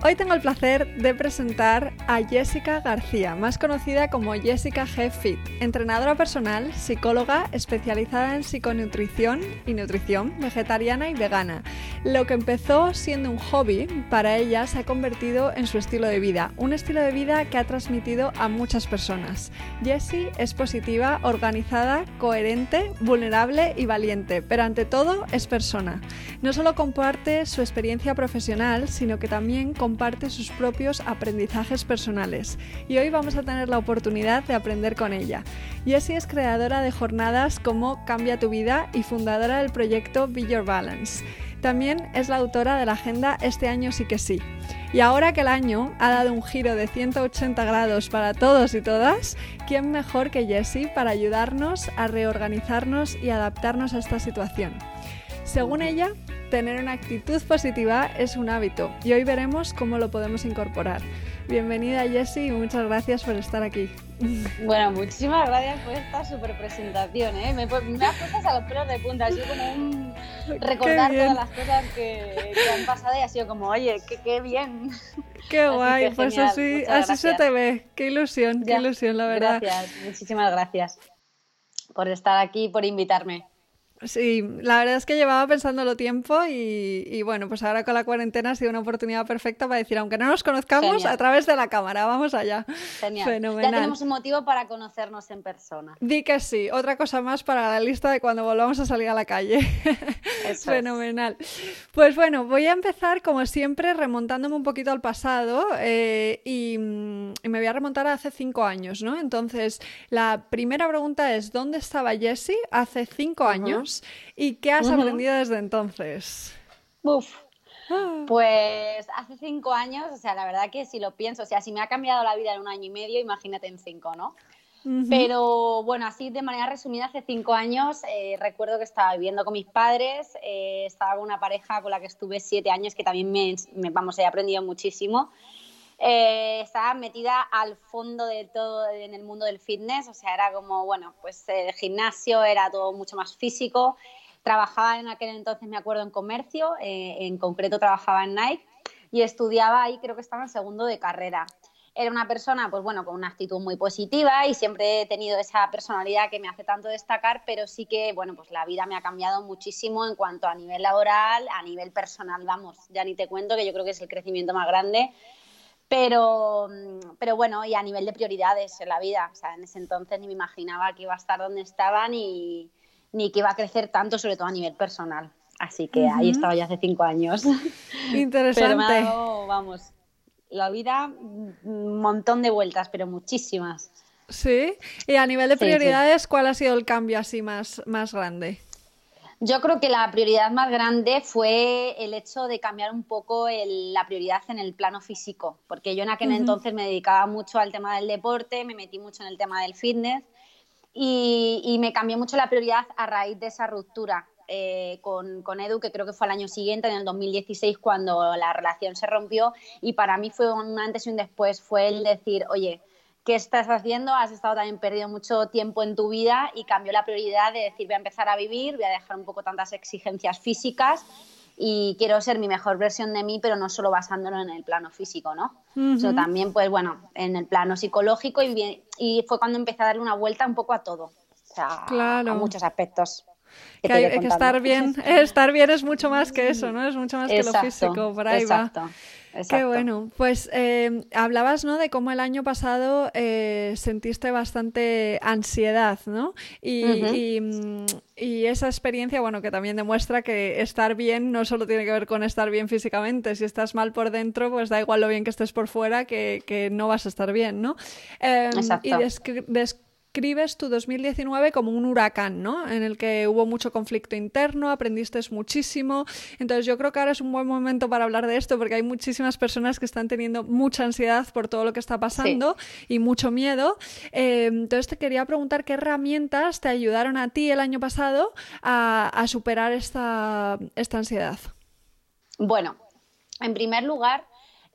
Hoy tengo el placer de presentar a Jessica García, más conocida como Jessica G. Fit, entrenadora personal, psicóloga especializada en psiconutrición y nutrición vegetariana y vegana. Lo que empezó siendo un hobby para ella se ha convertido en su estilo de vida, un estilo de vida que ha transmitido a muchas personas. Jessie es positiva, organizada, coherente, vulnerable y valiente, pero ante todo es persona. No solo comparte su experiencia profesional, sino que también comparte sus propios aprendizajes personales y hoy vamos a tener la oportunidad de aprender con ella. Jessie es creadora de jornadas como Cambia tu vida y fundadora del proyecto Be Your Balance. También es la autora de la agenda Este año sí que sí. Y ahora que el año ha dado un giro de 180 grados para todos y todas, ¿quién mejor que Jessie para ayudarnos a reorganizarnos y adaptarnos a esta situación? Según ella, tener una actitud positiva es un hábito y hoy veremos cómo lo podemos incorporar. Bienvenida Jessie y muchas gracias por estar aquí. Bueno, muchísimas gracias por esta super presentación. ¿eh? Me, me has puesto a los pelos de punta, sido como un recordar todas las cosas que, que, han pasado y ha sido como, oye, qué, bien. Qué así guay, pues así, así se te ve. Qué ilusión, qué ilusión, la verdad. Gracias, muchísimas gracias por estar aquí por invitarme. Sí, la verdad es que llevaba pensándolo tiempo y, y, bueno, pues ahora con la cuarentena ha sido una oportunidad perfecta para decir, aunque no nos conozcamos, Genial. a través de la cámara, vamos allá. Genial. Fenomenal. Ya tenemos un motivo para conocernos en persona. Di que sí, otra cosa más para la lista de cuando volvamos a salir a la calle. Eso Fenomenal. Pues bueno, voy a empezar como siempre remontándome un poquito al pasado eh, y, y, me voy a remontar a hace cinco años, ¿no? Entonces, la primera pregunta es, ¿dónde estaba Jessie hace cinco uh -huh. años? ¿Y qué has uh -huh. aprendido desde entonces? Uf. Pues hace cinco años, o sea, la verdad que si lo pienso, o sea, si me ha cambiado la vida en un año y medio, imagínate en cinco, ¿no? Uh -huh. Pero bueno, así de manera resumida, hace cinco años eh, recuerdo que estaba viviendo con mis padres, eh, estaba con una pareja con la que estuve siete años, que también me, me vamos, he aprendido muchísimo. Eh, estaba metida al fondo de todo en el mundo del fitness, o sea, era como, bueno, pues el gimnasio era todo mucho más físico. Trabajaba en aquel entonces, me acuerdo, en comercio, eh, en concreto trabajaba en Nike y estudiaba ahí, creo que estaba en segundo de carrera. Era una persona, pues bueno, con una actitud muy positiva y siempre he tenido esa personalidad que me hace tanto destacar, pero sí que, bueno, pues la vida me ha cambiado muchísimo en cuanto a nivel laboral, a nivel personal, vamos, ya ni te cuento que yo creo que es el crecimiento más grande pero, pero bueno, y a nivel de prioridades en la vida, o sea, en ese entonces ni me imaginaba que iba a estar donde estaba ni, ni que iba a crecer tanto, sobre todo a nivel personal. Así que uh -huh. ahí estaba ya hace cinco años. Interesante. Pero me ha dado, vamos, la vida, un montón de vueltas, pero muchísimas. Sí, y a nivel de prioridades, sí, sí. ¿cuál ha sido el cambio así más, más grande? Yo creo que la prioridad más grande fue el hecho de cambiar un poco el, la prioridad en el plano físico, porque yo en aquel uh -huh. entonces me dedicaba mucho al tema del deporte, me metí mucho en el tema del fitness y, y me cambió mucho la prioridad a raíz de esa ruptura eh, con, con, Edu, que creo que fue al año siguiente, en el 2016, cuando la relación se rompió y para mí fue un antes y un después, fue el decir, oye, qué estás haciendo, has estado también perdido mucho tiempo en tu vida y cambió la prioridad de decir voy a empezar a vivir, voy a dejar un poco tantas exigencias físicas y quiero ser mi mejor versión de mí, pero no solo basándolo en el plano físico, ¿no? Uh -huh. También, pues bueno, en el plano psicológico y, y fue cuando empecé a darle una vuelta un poco a todo, o sea, claro. a muchos aspectos. Que, que, hay, que, estar bien, estar bien es mucho más que eso, ¿no? Es mucho más exacto, que lo físico, por ahí exacto. va. Exacto. Qué bueno. Pues eh, hablabas, ¿no? De cómo el año pasado eh, sentiste bastante ansiedad, ¿no? Y, uh -huh. y, mm, y, esa experiencia, bueno, que también demuestra que estar bien no solo tiene que ver con estar bien físicamente. Si estás mal por dentro, pues da igual lo bien que estés por fuera, que, que no vas a estar bien, ¿no? Eh, Exacto. Y describes tu 2019 como un huracán, ¿no? En el que hubo mucho conflicto interno, aprendiste muchísimo. Entonces yo creo que ahora es un buen momento para hablar de esto porque hay muchísimas personas que están teniendo mucha ansiedad por todo lo que está pasando y mucho miedo. Eh, entonces te quería preguntar qué herramientas te ayudaron a ti el año pasado a, superar esta, esta ansiedad. Bueno, en primer lugar,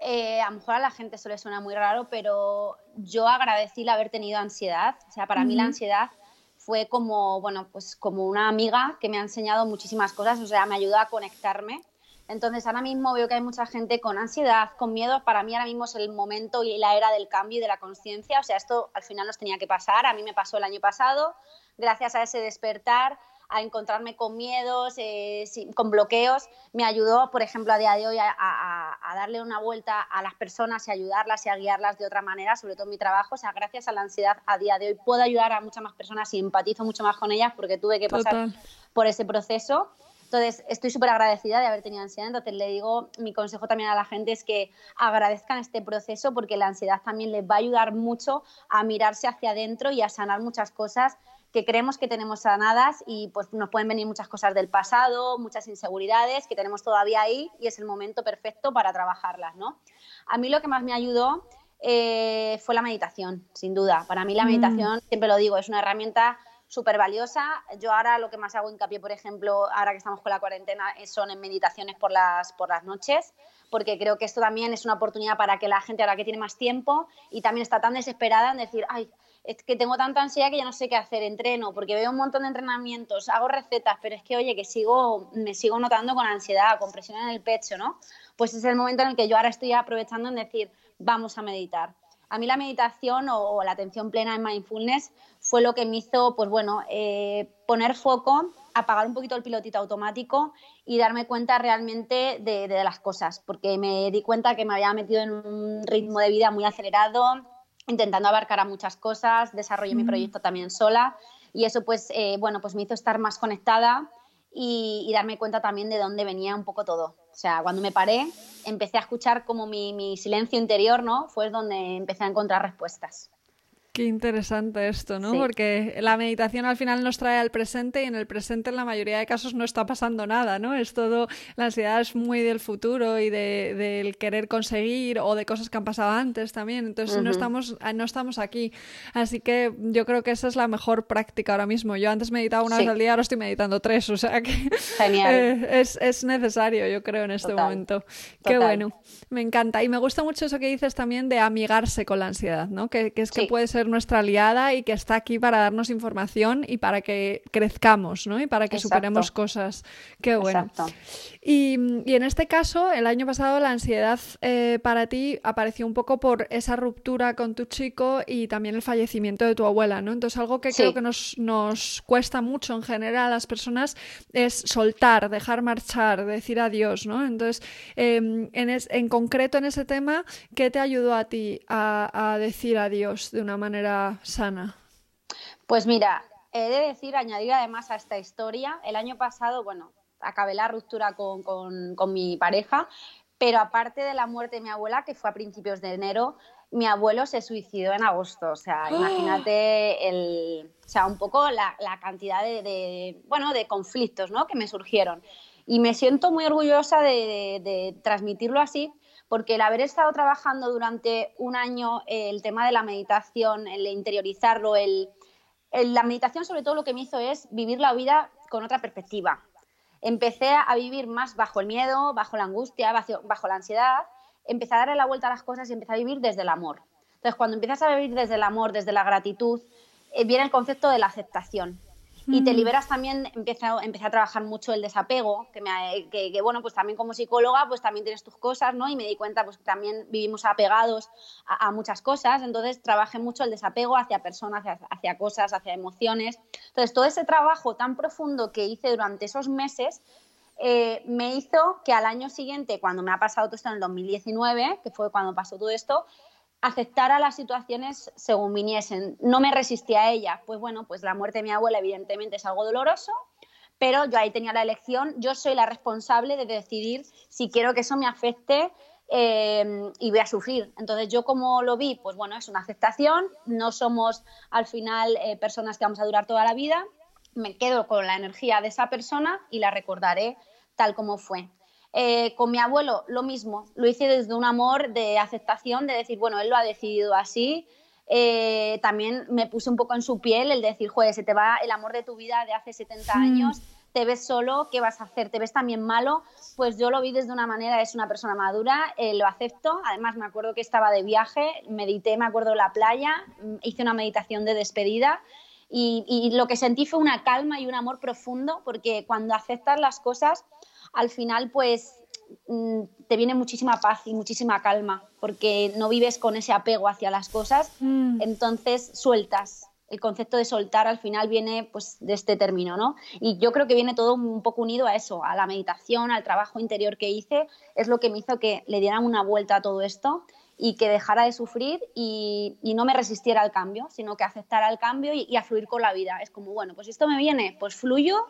eh, a lo mejor a la gente eso le suena muy raro, pero yo agradecí el haber tenido ansiedad. O sea, para mí la ansiedad fue como, bueno, pues como una amiga que me ha enseñado muchísimas cosas, o sea, me ayudó a conectarme. Entonces, ahora mismo veo que hay mucha gente con ansiedad, con miedo. Para mí ahora mismo es el momento y la era del cambio y de la conciencia. O sea, esto al final nos tenía que pasar. A mí me pasó el año pasado. Gracias a ese despertar, a encontrarme con miedos, eh, con bloqueos, me ayudó, por ejemplo, a día de hoy a, darle una vuelta a las personas y ayudarlas y a guiarlas de otra manera, sobre todo en mi trabajo. O sea, gracias a la ansiedad a día de hoy puedo ayudar a muchas más personas y empatizo mucho más con ellas porque tuve que pasar por ese proceso. Entonces, estoy súper agradecida de haber tenido ansiedad. Entonces, le digo, mi consejo también a la gente es que agradezcan este proceso porque la ansiedad también les va a ayudar mucho a mirarse hacia adentro y a sanar muchas cosas que creemos que tenemos sanadas y pues nos pueden venir muchas cosas del pasado, muchas inseguridades que tenemos todavía ahí y es el momento perfecto para trabajarlas, ¿no? A mí lo que más me ayudó eh, fue la meditación, sin duda. Para mí la mm. meditación, siempre lo digo, es una herramienta súper valiosa. Yo ahora lo que más hago hincapié, por ejemplo, ahora que estamos con la cuarentena, son en meditaciones por las, por las noches, porque creo que esto también es una oportunidad para que la gente, ahora que tiene más tiempo y también está tan desesperada en decir, ay, es que tengo tanta ansiedad que ya no sé qué hacer, entreno, porque veo un montón de entrenamientos, hago recetas, pero es que, oye, que sigo, me sigo notando con ansiedad, con presión en el pecho, ¿no? Pues es el momento en el que yo ahora estoy aprovechando en decir, vamos a meditar. A mí la meditación o, la atención plena en mindfulness fue lo que me hizo, pues bueno, eh, poner foco, apagar un poquito el pilotito automático y darme cuenta realmente de, de, las cosas, porque me di cuenta que me había metido en un ritmo de vida muy acelerado, intentando abarcar a muchas cosas, desarrollé mi proyecto también sola y eso pues, eh, bueno, pues me hizo estar más conectada y, darme cuenta también de dónde venía un poco todo. O sea, cuando me paré, empecé a escuchar como mi, mi silencio interior, ¿no? Fue donde empecé a encontrar respuestas. Qué interesante esto, ¿no? Porque la meditación al final nos trae al presente y en el presente en la mayoría de casos no está pasando nada, ¿no? Es todo, la ansiedad es muy del futuro y de, del querer conseguir o de cosas que han pasado antes también. Entonces no, estamos, no estamos aquí. Así que yo creo que esa es la mejor práctica ahora mismo. Yo antes meditaba una vez al día, ahora estoy meditando tres, o sea que eh, es, es, necesario, yo creo, en este momento. Qué bueno, me encanta. Y me gusta mucho eso que dices también de amigarse con la ansiedad, ¿no? Que, que es que puede ser nuestra aliada y que está aquí para darnos información y para que crezcamos, ¿no? Y para que superemos cosas. Qué bueno. Y, en este caso, el año pasado la ansiedad eh, para ti apareció un poco por esa ruptura con tu chico y también el fallecimiento de tu abuela, ¿no? Entonces algo que creo que nos, nos cuesta mucho en general a las personas es soltar, dejar marchar, decir adiós, ¿no? Entonces, em, en, en concreto en ese tema, ¿qué te ayudó a ti a, a decir adiós de una manera sana? Pues mira, he de decir, añadir además a esta historia, el año pasado, bueno, acabé la ruptura con, con, mi pareja, pero aparte de la muerte de mi abuela, que fue a principios de enero, mi abuelo se suicidó en agosto. O sea, imagínate el, o sea, un poco la, la cantidad de, de, bueno, de conflictos ¿no? que me surgieron. Y me siento muy orgullosa de, de, transmitirlo así, porque el haber estado trabajando durante un año el tema de la meditación, el interiorizarlo, el, la meditación sobre todo lo que me hizo es vivir la vida con otra perspectiva empecé a vivir más bajo el miedo, bajo la angustia, bajo, la ansiedad, empecé a darle la vuelta a las cosas y empecé a vivir desde el amor. Entonces, cuando empiezas a vivir desde el amor, desde la gratitud, eh, viene el concepto de la aceptación y te liberas también, empecé a, a trabajar mucho el desapego, que, me, que, bueno, pues también como psicóloga, pues también tienes tus cosas, ¿no? Y me di cuenta, pues que también vivimos apegados a, muchas cosas, entonces trabajé mucho el desapego hacia personas, hacia, cosas, hacia emociones. Entonces, todo ese trabajo tan profundo que hice durante esos meses, eh, me hizo que al año siguiente, cuando me ha pasado todo esto en el 2019, que fue cuando pasó todo esto, aceptar a las situaciones según viniesen. No me resistí a ella. Pues bueno, pues la muerte de mi abuela evidentemente es algo doloroso, pero yo ahí tenía la elección. Yo soy la responsable de decidir si quiero que eso me afecte eh, y voy a sufrir. Entonces, yo como lo vi, pues bueno, es una aceptación, no somos al final eh, personas que vamos a durar toda la vida, me quedo con la energía de esa persona y la recordaré tal como fue. Eh, con mi abuelo, lo mismo, lo hice desde un amor de aceptación, de decir, bueno, él lo ha decidido así. también me puse un poco en su piel el decir, joder, se te va el amor de tu vida de hace 70 hmm. años te ves solo, ¿qué vas a hacer? ¿Te ves también malo? Pues yo lo vi desde una manera, es una persona madura, eh, lo acepto. Además, me acuerdo que estaba de viaje, medité, me acuerdo, en la playa, mm, hice una meditación de despedida y, y lo que sentí fue una calma y un amor profundo, porque cuando aceptas las cosas, al final, pues mm, te viene muchísima paz y muchísima calma, porque no vives con ese apego hacia las cosas, mm. entonces sueltas, el concepto de soltar al final viene pues de este término, ¿no? Y yo creo que viene todo un poco unido a eso, a la meditación, al trabajo interior que hice, es lo que me hizo que le dieran una vuelta a todo esto y que dejara de sufrir y, no me resistiera al cambio, sino que aceptara el cambio y, a fluir con la vida. Es como, bueno, pues esto me viene, pues fluyo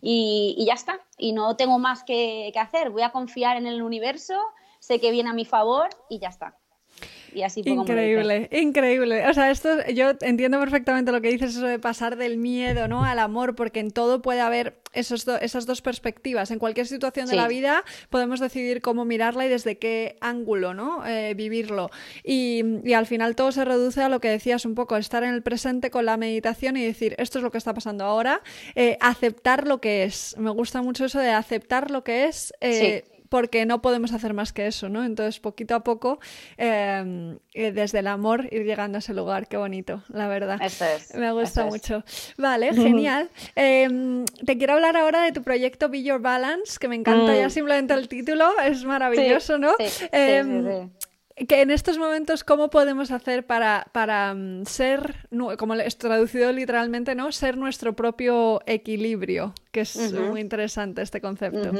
y, ya está. Y no tengo más que hacer, voy a confiar en el universo, sé que viene a mi favor y ya está. Y así Increíble, increíble. O sea, esto yo entiendo perfectamente lo que dices, eso de pasar del miedo ¿no? al amor, porque en todo puede haber esos esas dos perspectivas. En cualquier situación de la vida podemos decidir cómo mirarla y desde qué ángulo ¿no? Eh, vivirlo. Y, y, al final todo se reduce a lo que decías un poco, estar en el presente con la meditación y decir, esto es lo que está pasando ahora, eh, aceptar lo que es. Me gusta mucho eso de aceptar lo que es. Eh, porque no podemos hacer más que eso, ¿no? Entonces, poquito a poco, em, eh, desde el amor, ir llegando a ese lugar. Qué bonito, la verdad. Eso es. Me gusta mucho. Vale, genial. Em, te quiero hablar ahora de tu proyecto Be Your Balance, que me encanta ya mm. simplemente el título, es maravilloso, ¿no? Sí, em, que en estos momentos, ¿cómo podemos hacer para, para ser, como es traducido literalmente, ¿no? Ser nuestro propio equilibrio, que es muy interesante este concepto.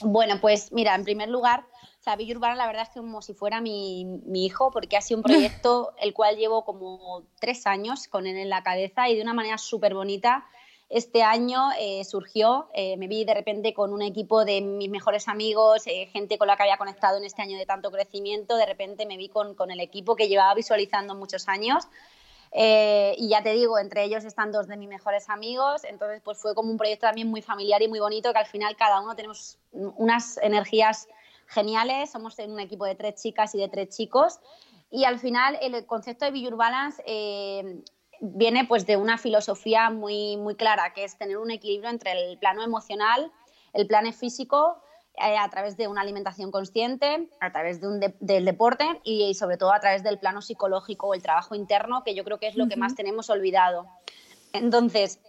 Bueno, pues mira, en primer lugar, o Villa Urbana la verdad es que como si fuera mi, hijo, porque ha sido un proyecto el cual llevo como tres años con él en la cabeza y de una manera súper bonita. Este año eh, surgió, eh, me vi de repente con un equipo de mis mejores amigos, eh, gente con la que había conectado en este año de tanto crecimiento, de repente me vi con, con el equipo que llevaba visualizando muchos años eh, y ya te digo, entre ellos están dos de mis mejores amigos, entonces pues fue como un proyecto también muy familiar y muy bonito, que al final cada uno tenemos unas energías geniales, somos un equipo de tres chicas y de tres chicos, y al final el concepto de Be Balance eh, viene pues de una filosofía muy, muy clara, que es tener un equilibrio entre el plano emocional, el plano físico eh, a través de una alimentación consciente, a través de un del deporte y, sobre todo a través del plano psicológico o el trabajo interno, que yo creo que es lo que más tenemos olvidado. Entonces,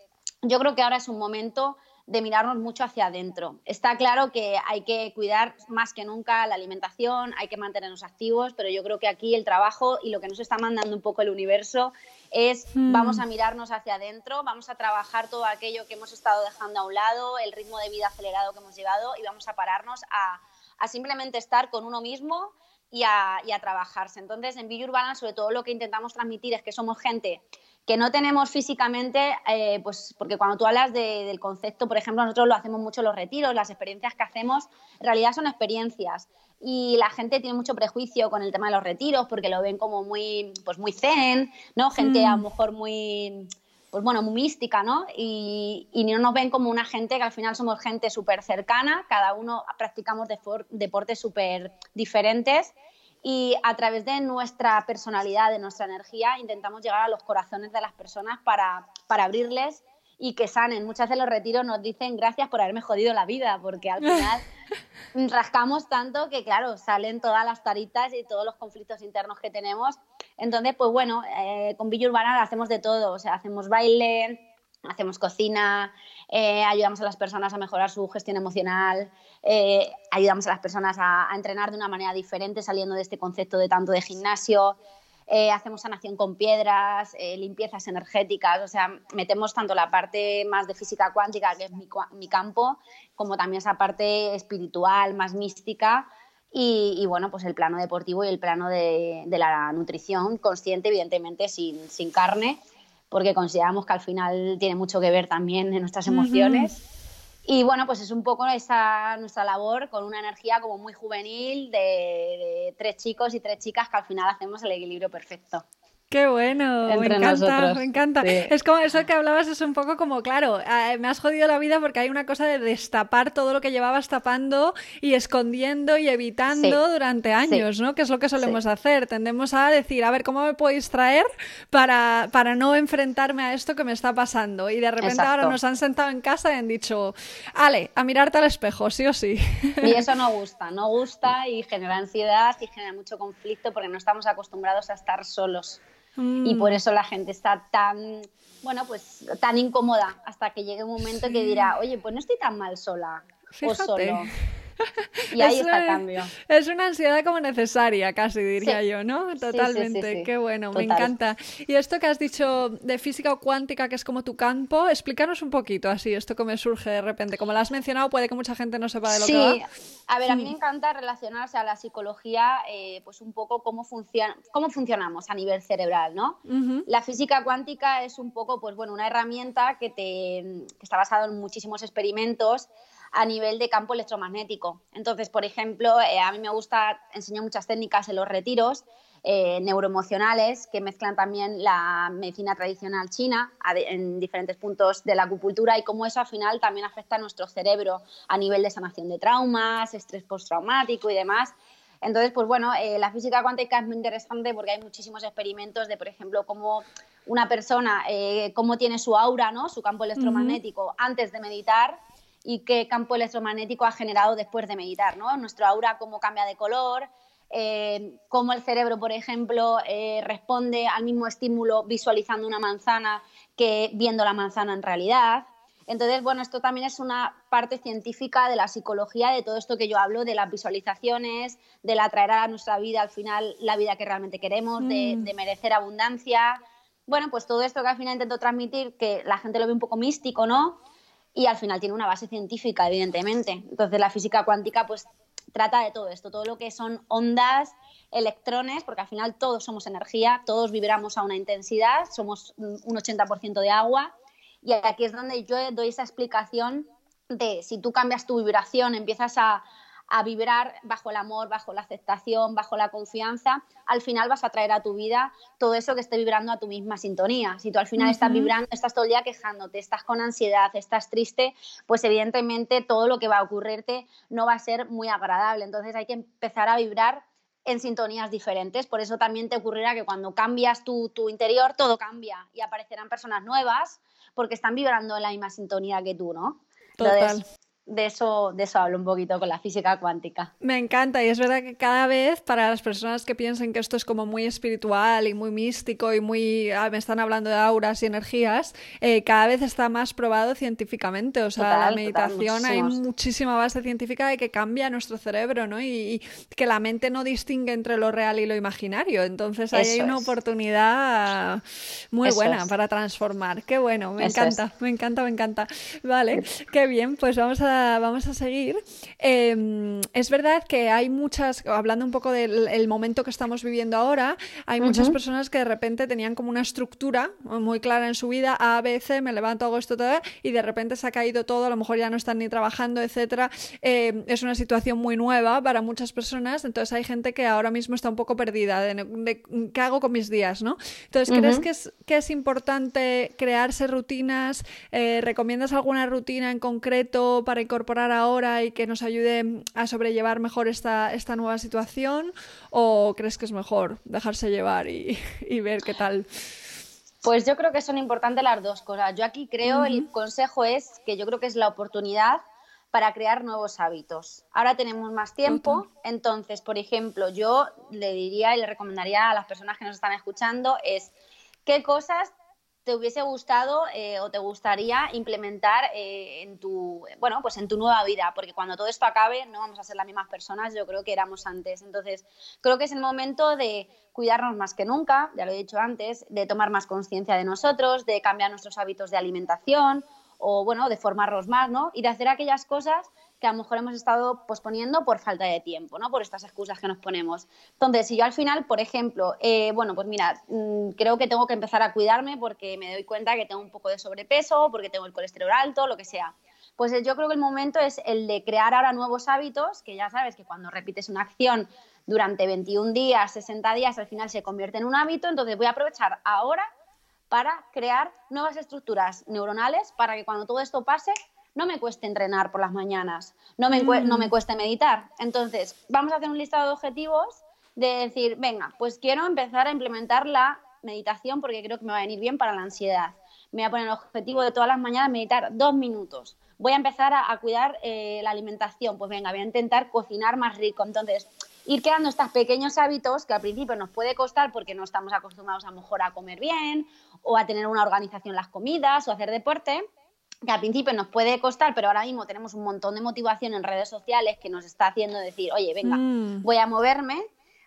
yo creo que ahora es un momento de mirarnos mucho hacia adentro. Está claro que hay que cuidar más que nunca la alimentación, hay que mantenernos activos, pero yo creo que aquí el trabajo y lo que nos está mandando un poco el universo es hmm. vamos a mirarnos hacia adentro, vamos a trabajar todo aquello que hemos estado dejando a un lado, el ritmo de vida acelerado que hemos llevado y vamos a pararnos a, simplemente estar con uno mismo y a, trabajarse. Entonces, en Villa Urbana, sobre todo lo que intentamos transmitir es que somos gente que no tenemos físicamente, eh, pues porque cuando tú hablas del concepto, por ejemplo, nosotros lo hacemos mucho los retiros, las experiencias que hacemos, en realidad son experiencias. Y la gente tiene mucho prejuicio con el tema de los retiros porque lo ven como muy, pues muy zen, ¿no? Gente a lo mm. mejor muy, pues bueno, muy mística, ¿no? Y, y, no nos ven como una gente que al final somos gente súper cercana, cada uno practicamos deportes súper diferentes y a través de nuestra personalidad, de nuestra energía, intentamos llegar a los corazones de las personas para, para abrirles y que sanen. Muchas de los retiros nos dicen gracias por haberme jodido la vida, porque al final rascamos tanto que, claro, salen todas las taritas y todos los conflictos internos que tenemos. Entonces, pues bueno, eh, con Villa Urbana hacemos de todo, o sea, hacemos baile, hacemos cocina, eh, ayudamos a las personas a mejorar su gestión emocional, eh, ayudamos a las personas a, entrenar de una manera diferente saliendo de este concepto de tanto de gimnasio, eh, hacemos sanación con piedras, limpiezas energéticas, o sea, metemos tanto la parte más de física cuántica, que es mi, campo, como también esa parte espiritual, más mística. Y, bueno, pues el plano deportivo y el plano de, la nutrición consciente, evidentemente sin, sin carne, porque consideramos que al final tiene mucho que ver también en nuestras emociones. Y bueno, pues es un poco esa nuestra labor con una energía como muy juvenil de, de tres chicos y tres chicas que al final hacemos el equilibrio perfecto. Qué bueno, me encanta, me encanta. Es como eso que hablabas, es un poco como, claro, eh, me has jodido la vida porque hay una cosa de destapar todo lo que llevabas tapando y escondiendo y evitando durante años, ¿no? Que es lo que solemos hacer. Tendemos a decir, a ver, ¿cómo me puedo distraer para, para no enfrentarme a esto que me está pasando? Y de repente ahora nos han sentado en casa y han dicho, Ale, a mirarte al espejo, sí o sí. Y eso no gusta, no gusta y genera ansiedad y genera mucho conflicto porque no estamos acostumbrados a estar solos. Y por mm. eso la gente está tan, bueno, pues tan incómoda hasta que llegue un momento que dirá, oye, pues no estoy tan mal sola o solo. Y ahí está el cambio. Es una ansiedad como necesaria, casi diría yo, ¿no? Totalmente. Qué bueno, me encanta. Y esto que has dicho de física o cuántica, que es como tu campo, explícanos un poquito así, esto que me surge de repente. Como lo has mencionado, puede que mucha gente no sepa de lo que va. Sí, a ver, a mí me encanta relacionarse a la psicología, eh, pues un poco cómo, funciona, cómo funcionamos a nivel cerebral, ¿no? La física cuántica es un poco, pues bueno, una herramienta que, te, que está basada en muchísimos experimentos a nivel de campo electromagnético. Entonces, por ejemplo, eh, a mí me gusta enseñar muchas técnicas en los retiros eh, neuroemocionales que mezclan también la medicina tradicional china en diferentes puntos de la acupuntura y cómo eso al final también afecta a nuestro cerebro a nivel de sanación de traumas, estrés postraumático y demás. Entonces, pues bueno, eh, la física cuántica es muy interesante porque hay muchísimos experimentos de, por ejemplo, cómo una persona, cómo tiene su aura, ¿no? su campo electromagnético antes de meditar y qué campo electromagnético ha generado después de meditar, ¿no? Nuestro aura, cómo cambia de color, eh, cómo el cerebro, por ejemplo, eh, responde al mismo estímulo visualizando una manzana que viendo la manzana en realidad. Entonces, bueno, esto también es una parte científica de la psicología, de todo esto que yo hablo, de las visualizaciones, de atraer a nuestra vida al final la vida que realmente queremos, de, mm. de merecer abundancia. Bueno, pues todo esto que al final intento transmitir, que la gente lo ve un poco místico, ¿no? Y al final tiene una base científica, evidentemente. Entonces la física cuántica pues trata de todo esto, todo lo que son ondas, electrones, porque al final todos somos energía, todos vibramos a una intensidad, somos un 80% de agua y aquí es donde yo doy esa explicación de si tú cambias tu vibración, empiezas a, a vibrar bajo el amor, bajo la aceptación, bajo la confianza, al final vas a traer a tu vida todo eso que esté vibrando a tu misma sintonía. Si tú al final estás vibrando, estás todo el día quejándote, estás con ansiedad, estás triste, pues evidentemente todo lo que va a ocurrirte no va a ser muy agradable. Entonces hay que empezar a vibrar en sintonías diferentes. Por eso también te ocurrirá que cuando cambias tu, interior, todo cambia y aparecerán personas nuevas porque están vibrando en la misma sintonía que tú, ¿no? Total de eso, de eso hablo un poquito con la física cuántica. Me encanta y es verdad que cada vez para las personas que piensen que esto es como muy espiritual y muy místico y muy, ah, me están hablando de auras y energías, eh, cada vez está más probado científicamente. O sea, la meditación hay muchísima base científica de que cambia nuestro cerebro, ¿no? Y, que la mente no distingue entre lo real y lo imaginario. Entonces ahí hay una oportunidad muy buena para transformar. Qué bueno, me encanta, me encanta, me encanta. Vale, qué bien, pues vamos a vamos a seguir. Em, es verdad que hay muchas, hablando un poco del momento que estamos viviendo ahora, hay muchas personas que de repente tenían como una estructura muy clara en su vida, A, B, C, me levanto, hago esto, todo, y de repente se ha caído todo, a lo mejor ya no están ni trabajando, etcétera. Em, es una situación muy nueva para muchas personas, entonces hay gente que ahora mismo está un poco perdida de, qué hago con mis días, ¿no? Entonces, ¿crees que, es, que es importante crearse rutinas? Eh, ¿Recomiendas alguna rutina en concreto para incorporar ahora y que nos ayude a sobrellevar mejor esta, esta nueva situación? ¿O crees que es mejor dejarse llevar y, ver qué tal? Pues yo creo que son importantes las dos cosas. Yo aquí creo, el consejo es que yo creo que es la oportunidad para crear nuevos hábitos. Ahora tenemos más tiempo, entonces, por ejemplo, yo le diría y le recomendaría a las personas que nos están escuchando es qué cosas te hubiese gustado eh, o te gustaría implementar eh, en tu bueno pues en tu nueva vida porque cuando todo esto acabe no vamos a ser las mismas personas yo creo que éramos antes. Entonces creo que es el momento de cuidarnos más que nunca ya lo he dicho antes de tomar más conciencia de nosotros de cambiar nuestros hábitos de alimentación o bueno de formarnos más no y de hacer aquellas cosas que a lo mejor hemos estado posponiendo por falta de tiempo, ¿no? Por estas excusas que nos ponemos. Entonces, si yo al final, por ejemplo, eh, bueno, pues mira, mm, creo que tengo que empezar a cuidarme porque me doy cuenta que tengo un poco de sobrepeso, porque tengo el colesterol alto, lo que sea. Pues yo creo que el momento es el de crear ahora nuevos hábitos, que ya sabes que cuando repites una acción durante 21 días, 60 días, al final se convierte en un hábito, entonces voy a aprovechar ahora para crear nuevas estructuras neuronales para que cuando todo esto pase no me cueste entrenar por las mañanas, no me, no me mm. cueste meditar. Entonces, vamos a hacer un listado de objetivos de decir, venga, pues quiero empezar a implementar la meditación porque creo que me va a venir bien para la ansiedad. Me voy a poner el objetivo de todas las mañanas meditar dos minutos. Voy a empezar a, cuidar eh, la alimentación. Pues venga, voy a intentar cocinar más rico. Entonces, ir creando estos pequeños hábitos que al principio nos puede costar porque no estamos acostumbrados a mejor a comer bien o a tener una organización las comidas o hacer deporte que al principio nos puede costar, pero ahora mismo tenemos un montón de motivación en redes sociales que nos está haciendo decir, oye, venga, mm. voy a moverme,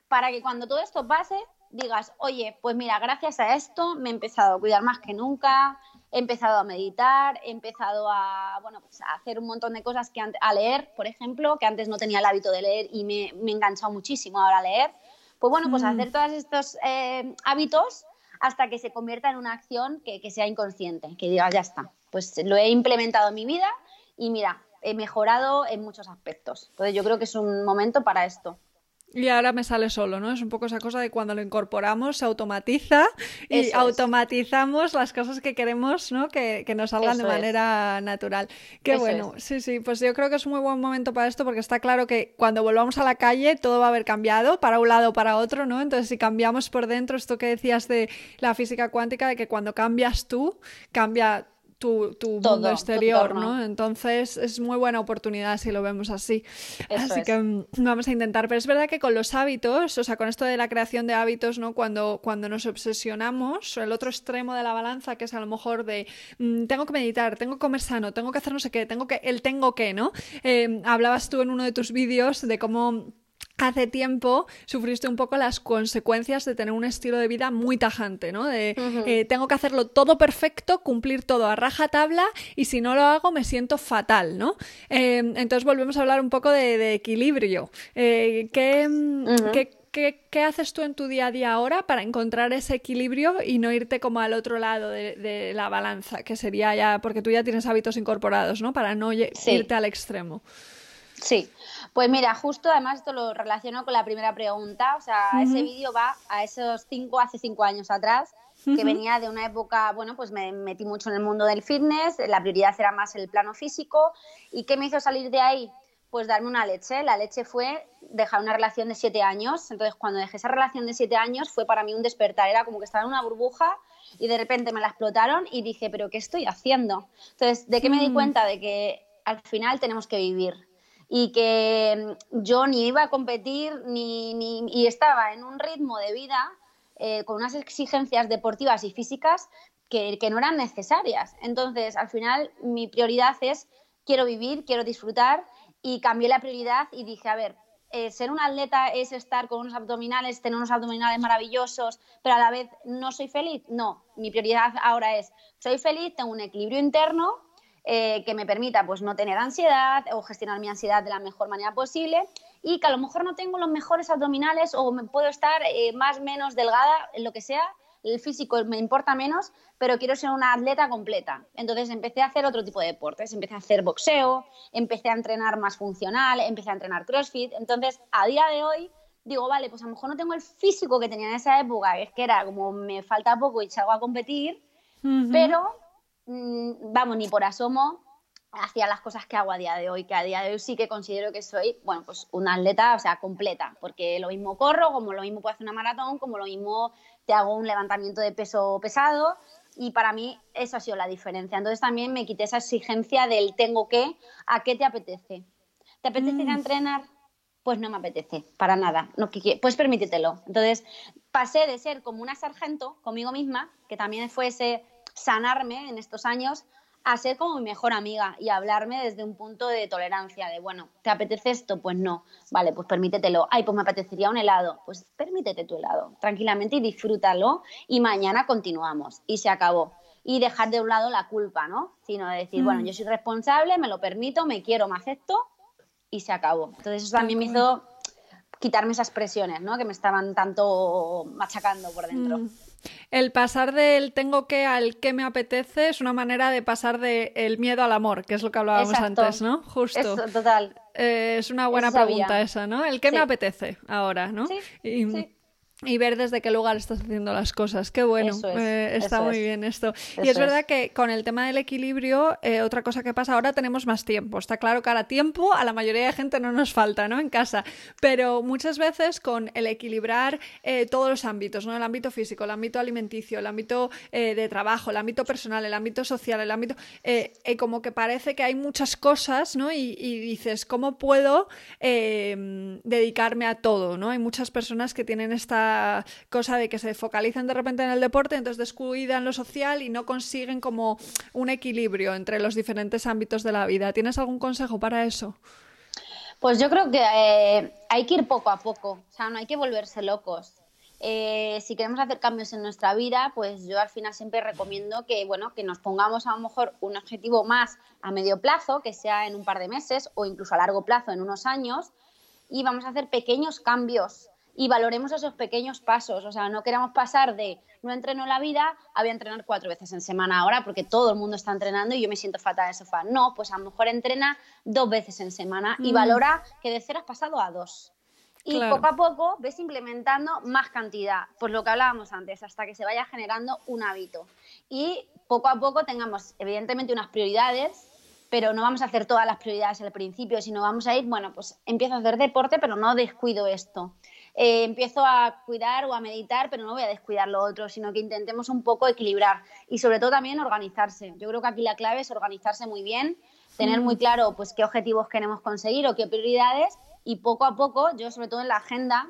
para que cuando todo esto pase digas, oye, pues mira, gracias a esto me he empezado a cuidar más que nunca, he empezado a meditar, he empezado a, bueno, pues a hacer un montón de cosas que a leer, por ejemplo, que antes no tenía el hábito de leer y me, me he enganchado muchísimo ahora a leer. Pues bueno, pues mm. hacer todos estos eh, hábitos hasta que se convierta en una acción que, sea inconsciente, que digas, ya está, pues lo he implementado en mi vida y mira, he mejorado en muchos aspectos. Entonces yo creo que es un momento para esto. Y ahora me sale solo, ¿no? Es un poco esa cosa de cuando lo incorporamos se automatiza y automatizamos las cosas que queremos, ¿no? Que, que nos salgan de manera natural. Qué bueno, sí, sí, pues yo creo que es un muy buen momento para esto porque está claro que cuando volvamos a la calle todo va a haber cambiado para un lado o para otro, ¿no? Entonces si cambiamos por dentro, esto que decías de la física cuántica, de que cuando cambias tú, cambia tu, mundo exterior, ¿no? Entonces es muy buena oportunidad si lo vemos así. así que mm, vamos a intentar. Pero es verdad que con los hábitos, o sea, con esto de la creación de hábitos, ¿no? Cuando, cuando nos obsesionamos, el otro extremo de la balanza, que es a lo mejor de mm, tengo que meditar, tengo que comer sano, tengo que hacer no sé qué, tengo que, el tengo que, ¿no? Eh, hablabas tú en uno de tus vídeos de cómo hace tiempo sufriste un poco las consecuencias de tener un estilo de vida muy tajante, ¿no? De eh, tengo que hacerlo todo perfecto, cumplir todo a raja tabla y si no lo hago me siento fatal, ¿no? Em, entonces volvemos a hablar un poco de, equilibrio. Eh, ¿qué, haces tú en tu día a día ahora para encontrar ese equilibrio y no irte como al otro lado de, la balanza, que sería ya, porque tú ya tienes hábitos incorporados, ¿no? Para no irte al extremo. Sí, pues mira, justo además esto lo relaciono con la primera pregunta, o sea, ese vídeo va a esos cinco, hace cinco años atrás, que venía de una época, bueno, pues me metí mucho en el mundo del fitness, la prioridad era más el plano físico, ¿y qué me hizo salir de ahí? Pues darme una leche. La leche fue dejar una relación de siete años. Entonces, cuando dejé esa relación de siete años, fue para mí un despertar. Era como que estaba en una burbuja y de repente me la explotaron y dije, ¿pero qué estoy haciendo? Entonces, ¿de qué me di mm. cuenta? De que al final tenemos que vivir y que mm, yo ni iba a competir ni, ni y estaba en un ritmo de vida eh, con unas exigencias deportivas y físicas que, que, no eran necesarias. Entonces, al final, mi prioridad es quiero vivir, quiero disfrutar y cambié la prioridad y dije, a ver, eh, ser un atleta es estar con unos abdominales, tener unos abdominales maravillosos, pero a la vez no soy feliz. No, mi prioridad ahora es, soy feliz, tengo un equilibrio interno eh, que me permita pues no tener ansiedad o gestionar mi ansiedad de la mejor manera posible y que a lo mejor no tengo los mejores abdominales o me puedo estar eh, más menos delgada, en lo que sea, el físico me importa menos, pero quiero ser una atleta completa. Entonces empecé a hacer otro tipo de deportes, empecé a hacer boxeo, empecé a entrenar más funcional, empecé a entrenar CrossFit. Entonces, a día de hoy digo, vale, pues a lo mejor no tengo el físico que tenía en esa época, es que era como me falta poco y salgo a competir, pero vamos, ni por asomo hacia las cosas que hago a día de hoy, que a día de hoy sí que considero que soy, bueno, pues una atleta, o sea, completa, porque lo mismo corro, como lo mismo puedo hacer una maratón, como lo mismo te hago un levantamiento de peso pesado, y para mí eso ha sido la diferencia. Entonces también me quité esa exigencia del tengo que, ¿a qué te apetece? ¿Te apetece ir a mm. entrenar? Pues no me apetece, para nada. No, pues permítetelo. Entonces pasé de ser como una sargento conmigo misma, que también fue ese sanarme en estos años a ser como mi mejor amiga y hablarme desde un punto de tolerancia, de bueno, ¿te apetece esto? Pues no, vale, pues permítetelo. Ay, pues me apetecería un helado, pues permítete tu helado, tranquilamente y disfrútalo y mañana continuamos y se acabó. Y dejar de un lado la culpa, ¿no? Sino de decir, bueno, mm. yo soy responsable, me lo permito, me quiero, me acepto y se acabó. Entonces eso también me hizo quitarme esas presiones, ¿no? Que me estaban tanto machacando por dentro. Mm. El pasar del tengo que al que me apetece es una manera de pasar del miedo al amor, que es lo que hablábamos antes, ¿no? Justo. Eso, total. Eh, es una buena pregunta esa, ¿no? El que me apetece ahora, ¿no? Sí, sí y ver desde qué lugar estás haciendo las cosas. Qué bueno, eh, está muy bien esto. y es verdad que con el tema del equilibrio, eh, otra cosa que pasa, ahora tenemos más tiempo. Está claro que ahora tiempo a la mayoría de gente no nos falta, ¿no? En casa. Pero muchas veces con el equilibrar eh, todos los ámbitos, ¿no? El ámbito físico, el ámbito alimenticio, el ámbito de trabajo, el ámbito personal, el ámbito social, el ámbito... como que parece que hay muchas cosas, ¿no? Y, y dices, ¿cómo puedo dedicarme a todo, ¿no? Hay muchas personas que tienen esta cosa de que se focalizan de repente en el deporte, entonces descuidan lo social y no consiguen como un equilibrio entre los diferentes ámbitos de la vida. ¿Tienes algún consejo para eso? Pues yo creo que eh, hay que ir poco a poco, o sea, no hay que volverse locos. Eh, si queremos hacer cambios en nuestra vida, pues yo al final siempre recomiendo que, bueno, que nos pongamos a lo mejor un objetivo más a medio plazo, que sea en un par de meses o incluso a largo plazo, en unos años, y vamos a hacer pequeños cambios y valoremos esos pequeños pasos. O sea, no queramos pasar de no entreno en la vida a voy a entrenar cuatro veces en semana ahora porque todo el mundo está entrenando y yo me siento fatal en el sofá. No, pues a lo mejor entrena dos veces en semana y mm. valora que de cero has pasado a dos. Y poco a poco ves implementando más cantidad, pues lo que hablábamos antes, hasta que se vaya generando un hábito. Y poco a poco tengamos, evidentemente, unas prioridades pero no vamos a hacer todas las prioridades al principio, sino vamos a ir, bueno, pues empiezo a hacer deporte, pero no descuido esto. Eh, empiezo a cuidar o a meditar, pero no voy a descuidar lo otro, sino que intentemos un poco equilibrar y sobre todo también organizarse. Yo creo que aquí la clave es organizarse muy bien, tener muy mm. claro pues qué objetivos queremos conseguir o qué prioridades y poco a poco, yo sobre todo en la agenda,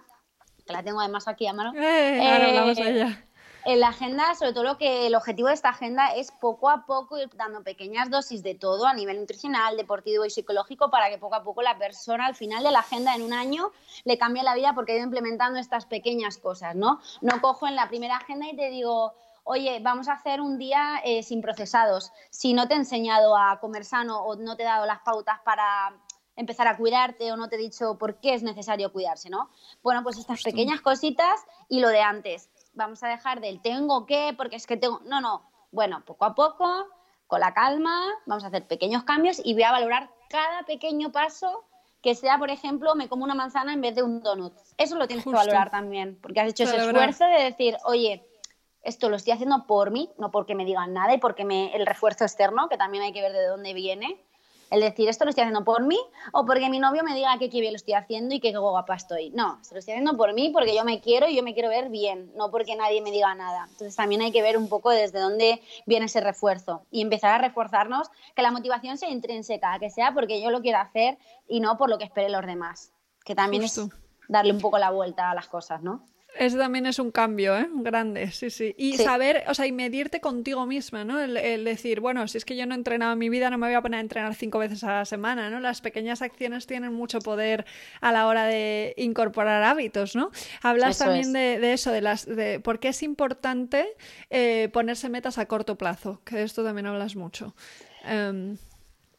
que la tengo además aquí a mano, eh, ahora hablamos de ella en la agenda, sobre todo lo que el objetivo de esta agenda es poco a poco ir dando pequeñas dosis de todo a nivel nutricional, deportivo y psicológico para que poco a poco la persona al final de la agenda en un año le cambie la vida porque ha ido implementando estas pequeñas cosas, ¿no? No cojo en la primera agenda y te digo, oye, vamos a hacer un día eh, sin procesados. Si no te he enseñado a comer sano o no te he dado las pautas para empezar a cuidarte o no te he dicho por qué es necesario cuidarse, ¿no? Bueno, pues estas pequeñas cositas y lo de antes vamos a dejar del tengo que, porque es que tengo. No, no. Bueno, poco a poco, con la calma, vamos a hacer pequeños cambios y voy a valorar cada pequeño paso que sea, por ejemplo, me como una manzana en vez de un donut. Eso lo tienes que valorar también, porque has hecho ese esfuerzo de decir, oye, esto lo estoy haciendo por mí, no porque me digan nada y porque me, el refuerzo externo, que también hay que ver de dónde viene, el decir, esto lo estoy haciendo por mí o porque mi novio me diga que qué bien lo estoy haciendo y que qué guapa estoy. No, se lo estoy haciendo por mí porque yo me quiero y yo me quiero ver bien, no porque nadie me diga nada. Entonces también hay que ver un poco desde dónde viene ese refuerzo y empezar a reforzarnos que la motivación sea intrínseca, que sea porque yo lo quiero hacer y no por lo que esperen los demás. Que también es darle un poco la vuelta a las cosas, ¿no? Eso también es un cambio, ¿eh? Grande, sí, sí. Y saber, o sea, y medirte contigo misma, ¿no? El, decir, bueno, si es que yo no he entrenado en mi vida, no me voy a poner a entrenar cinco veces a la semana, ¿no? Las pequeñas acciones tienen mucho poder a la hora de incorporar hábitos, ¿no? Hablas también de, eso, de las, de por qué es importante eh, ponerse metas a corto plazo, que de esto también hablas mucho. Em,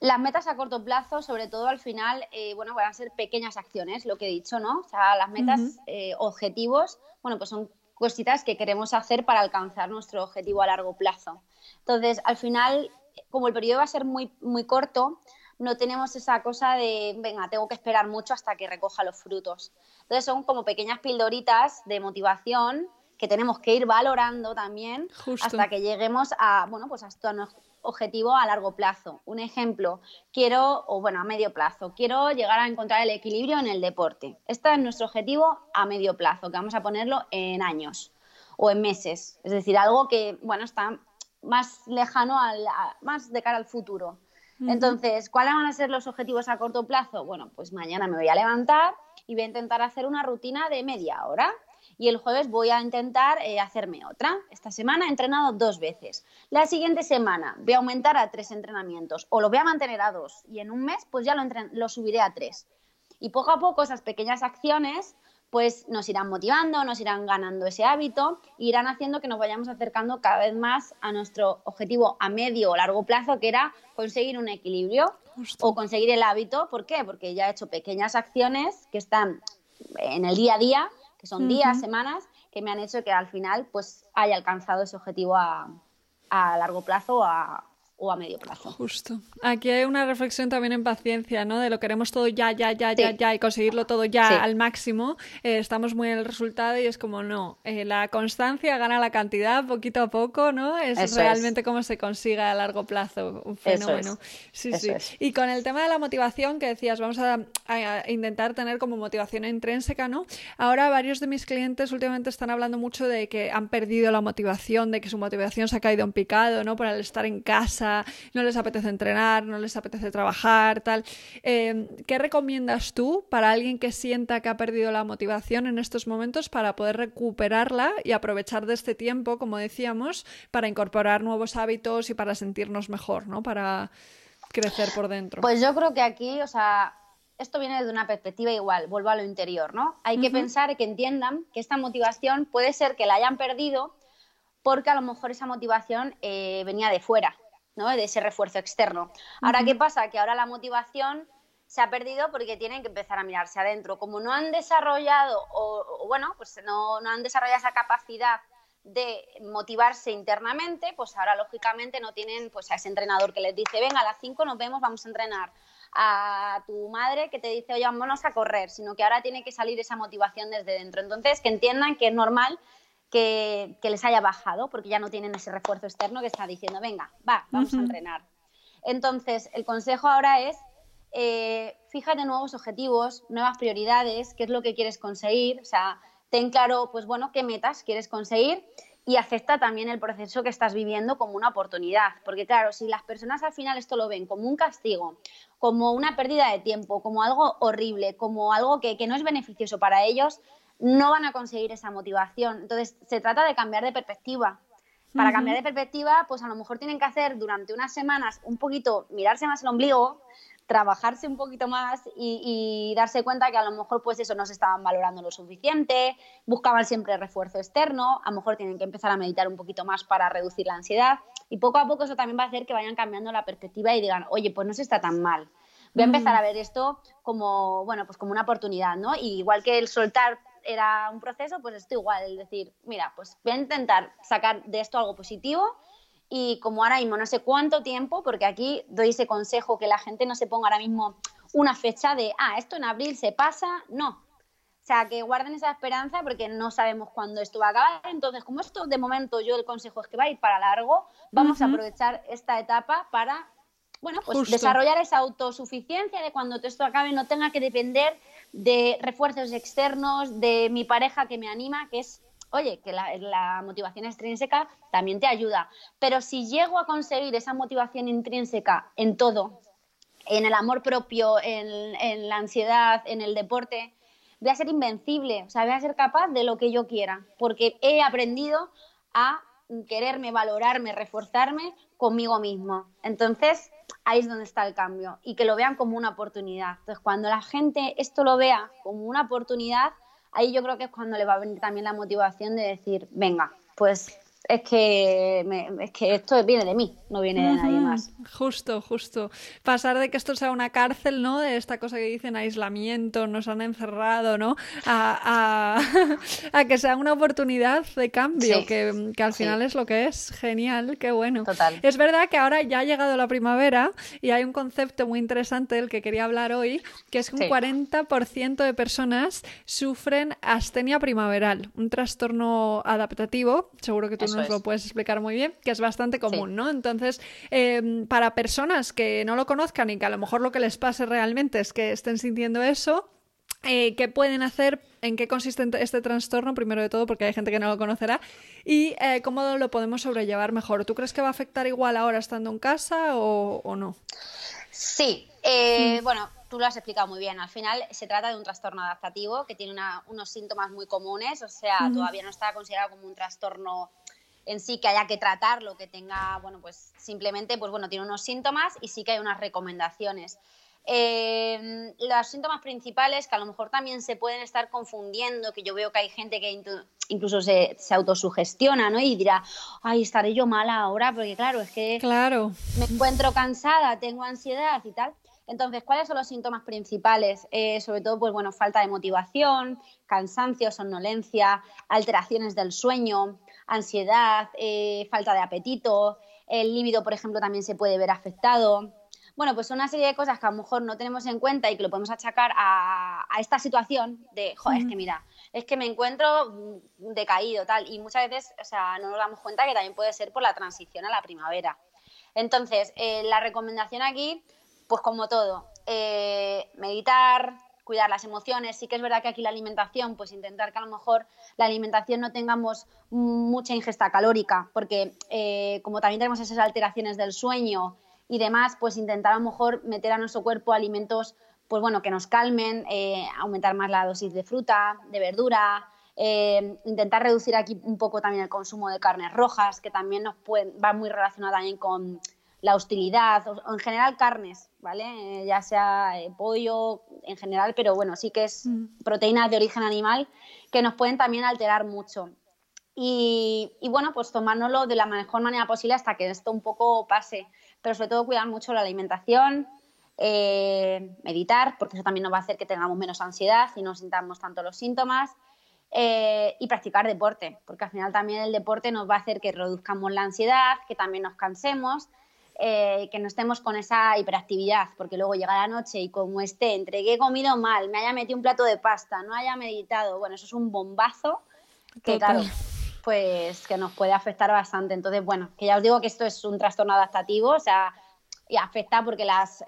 las metas a corto plazo, sobre todo al final, eh, bueno, van a ser pequeñas acciones, lo que he dicho, ¿no? O sea, las metas, eh, objetivos, bueno, pues son cositas que queremos hacer para alcanzar nuestro objetivo a largo plazo. Entonces, al final, como el periodo va a ser muy, muy corto, no tenemos esa cosa de, venga, tengo que esperar mucho hasta que recoja los frutos. Entonces, son como pequeñas pildoritas de motivación que tenemos que ir valorando también hasta que lleguemos a, bueno, pues hasta objetivo a largo plazo. Un ejemplo, quiero, o bueno, a medio plazo, quiero llegar a encontrar el equilibrio en el deporte. Este es nuestro objetivo a medio plazo, que vamos a ponerlo en años o en meses. Es decir, algo que, bueno, está más lejano, al, más de cara al futuro. Entonces, ¿cuáles van a ser los objetivos a corto plazo? Bueno, pues mañana me voy a levantar y voy a intentar hacer una rutina de media hora y el jueves voy a intentar eh, hacerme otra. Esta semana he entrenado dos veces. La siguiente semana voy a aumentar a tres entrenamientos o lo voy a mantener a dos y en un mes pues ya lo, lo subiré a tres. Y poco a poco esas pequeñas acciones pues nos irán motivando, nos irán ganando ese hábito e irán haciendo que nos vayamos acercando cada vez más a nuestro objetivo a medio o largo plazo, que era conseguir un equilibrio o conseguir el hábito. ¿Por qué? Porque ya he hecho pequeñas acciones que están en el día a día que son días, semanas, que me han hecho que al final pues haya alcanzado ese objetivo a, a largo plazo a, o a medio plazo. Justo. Aquí hay una reflexión también en paciencia, ¿no? De lo queremos todo ya, ya, ya, ya, ya y conseguirlo todo ya al máximo. Eh, estamos muy en el resultado y es como, no, eh, la constancia gana la cantidad poquito a poco, ¿no? Es realmente como se consiga a largo plazo, un fenómeno. Sí, sí. Y con el tema de la motivación que decías, vamos a, intentar tener como motivación intrínseca, ¿no? Ahora varios de mis clientes últimamente están hablando mucho de que han perdido la motivación, de que su motivación se ha caído en picado, ¿no? Por el estar en casa no les apetece entrenar, no les apetece trabajar, tal. Em, ¿Qué recomiendas tú para alguien que sienta que ha perdido la motivación en estos momentos para poder recuperarla y aprovechar de este tiempo, como decíamos, para incorporar nuevos hábitos y para sentirnos mejor, ¿no? Para crecer por dentro. Pues yo creo que aquí, o sea, esto viene de una perspectiva igual, vuelvo a lo interior, ¿no? Hay que pensar y que entiendan que esta motivación puede ser que la hayan perdido porque a lo mejor esa motivación eh, venía de fuera, de ese refuerzo externo. Ahora, ¿qué pasa? Que ahora la motivación se ha perdido porque tienen que empezar a mirarse adentro. Como no han desarrollado, o, bueno, pues no, han desarrollado esa capacidad de motivarse internamente, pues ahora lógicamente no tienen pues a ese entrenador que les dice, venga, a las 5 nos vemos, vamos a entrenar. A tu madre que te dice, oye, vámonos a correr, sino que ahora tiene que salir esa motivación desde dentro. Entonces, que entiendan que es normal que, les haya bajado, porque ya no tienen ese refuerzo externo que está diciendo, venga, va, vamos a entrenar. Entonces, el consejo ahora es, eh, fíjate nuevos objetivos, nuevas prioridades, qué es lo que quieres conseguir, o sea, ten claro, pues bueno, qué metas quieres conseguir y acepta también el proceso que estás viviendo como una oportunidad, porque claro, si las personas al final esto lo ven como un castigo, como una pérdida de tiempo, como algo horrible, como algo que, que no es beneficioso para ellos, no van a conseguir esa motivación. Entonces, se trata de cambiar de perspectiva. Para cambiar de perspectiva, pues a lo mejor tienen que hacer durante unas semanas un poquito, mirarse más el ombligo, trabajarse un poquito más y, darse cuenta que a lo mejor pues eso no se estaban valorando lo suficiente, buscaban siempre refuerzo externo, a lo mejor tienen que empezar a meditar un poquito más para reducir la ansiedad y poco a poco eso también va a hacer que vayan cambiando la perspectiva y digan, oye, pues no se está tan mal. Voy a empezar a ver esto como, bueno, pues como una oportunidad, ¿no? Y igual que el soltar era un proceso, pues esto igual, es decir, mira, pues voy a intentar sacar de esto algo positivo y como ahora mismo no sé cuánto tiempo, porque aquí doy ese consejo que la gente no se ponga ahora mismo una fecha de, ah, esto en abril se pasa, no. O sea, que guarden esa esperanza porque no sabemos cuándo esto va a acabar. Entonces, como esto de momento yo el consejo es que va a ir para largo, vamos a aprovechar esta etapa para bueno, pues desarrollar esa autosuficiencia de cuando esto acabe no tenga que depender de refuerzos externos, de mi pareja que me anima, que es, oye, que la, motivación extrínseca también te ayuda. Pero si llego a conseguir esa motivación intrínseca en todo, en el amor propio, en, en la ansiedad, en el deporte, voy a ser invencible, o sea, voy a ser capaz de lo que yo quiera, porque he aprendido a quererme, valorarme, reforzarme conmigo mismo. Entonces, ahí es donde está el cambio y que lo vean como una oportunidad. Entonces, cuando la gente esto lo vea como una oportunidad, ahí yo creo que es cuando le va a venir también la motivación de decir, venga, pues es que, es que esto viene de mí, no viene de nadie más. Justo, justo. Pasar de que esto sea una cárcel, ¿no? De esta cosa que dicen aislamiento, nos han encerrado, ¿no? A, a, que sea una oportunidad de cambio, que, que, al final es lo que es. Genial, qué bueno. Total. Es verdad que ahora ya ha llegado la primavera y hay un concepto muy interesante del que quería hablar hoy, que es que un 40% de personas sufren astenia primaveral, un trastorno adaptativo, seguro que tú nos lo puedes explicar muy bien, que es bastante común, ¿no? Entonces, em, para personas que no lo conozcan y que a lo mejor lo que les pase realmente es que estén sintiendo eso, eh, ¿qué pueden hacer? ¿En qué consiste este trastorno? Primero de todo, porque hay gente que no lo conocerá. ¿Y eh, cómo lo podemos sobrellevar mejor? ¿Tú crees que va a afectar igual ahora estando en casa o, no? Sí. Eh, mm. Bueno, tú lo has explicado muy bien. Al final se trata de un trastorno adaptativo que tiene unos síntomas muy comunes. O sea, todavía no está considerado como un trastorno en sí que haya que tratarlo, que tenga, bueno, pues simplemente, pues bueno, tiene unos síntomas y sí que hay unas recomendaciones. Eh, los síntomas principales que a lo mejor también se pueden estar confundiendo, que yo veo que hay gente que incluso se, se, autosugestiona, ¿no? Y dirá, ay, estaré yo mala ahora, porque claro, es que claro. me encuentro cansada, tengo ansiedad y tal. Entonces, ¿cuáles son los síntomas principales? Eh, sobre todo, pues bueno, falta de motivación, cansancio, somnolencia, alteraciones del sueño, ansiedad, eh, falta de apetito, el líbido, por ejemplo, también se puede ver afectado. Bueno, pues una serie de cosas que a lo mejor no tenemos en cuenta y que lo podemos achacar a, esta situación de, joder, es que mira, es que me encuentro decaído, tal, y muchas veces, o sea, no nos damos cuenta que también puede ser por la transición a la primavera. Entonces, eh, la recomendación aquí, pues como todo, eh, meditar, cuidar las emociones. Sí que es verdad que aquí la alimentación, pues intentar que a lo mejor la alimentación no tengamos mucha ingesta calórica, porque eh, como también tenemos esas alteraciones del sueño y demás, pues intentar a lo mejor meter a nuestro cuerpo alimentos, pues bueno, que nos calmen, eh, aumentar más la dosis de fruta, de verdura, eh, intentar reducir aquí un poco también el consumo de carnes rojas, que también nos va muy relacionada también con la hostilidad, o, en general carnes, ¿vale? Eh, ya sea eh, pollo en general, pero bueno, sí que es mm. proteínas de origen animal que nos pueden también alterar mucho. Y, bueno, pues tomárnoslo de la mejor manera posible hasta que esto un poco pase, pero sobre todo cuidar mucho la alimentación, eh, meditar, porque eso también nos va a hacer que tengamos menos ansiedad y no sintamos tanto los síntomas. y practicar deporte, porque al final también el deporte nos va a hacer que reduzcamos la ansiedad, que también nos cansemos eh, que no estemos con esa hiperactividad, porque luego llega la noche y como esté, entre que he comido mal, me haya metido un plato de pasta, no haya meditado, bueno, eso es un bombazo que claro, pues que nos puede afectar bastante. Entonces, bueno, que ya os digo que esto es un trastorno adaptativo, o sea, y afecta porque las,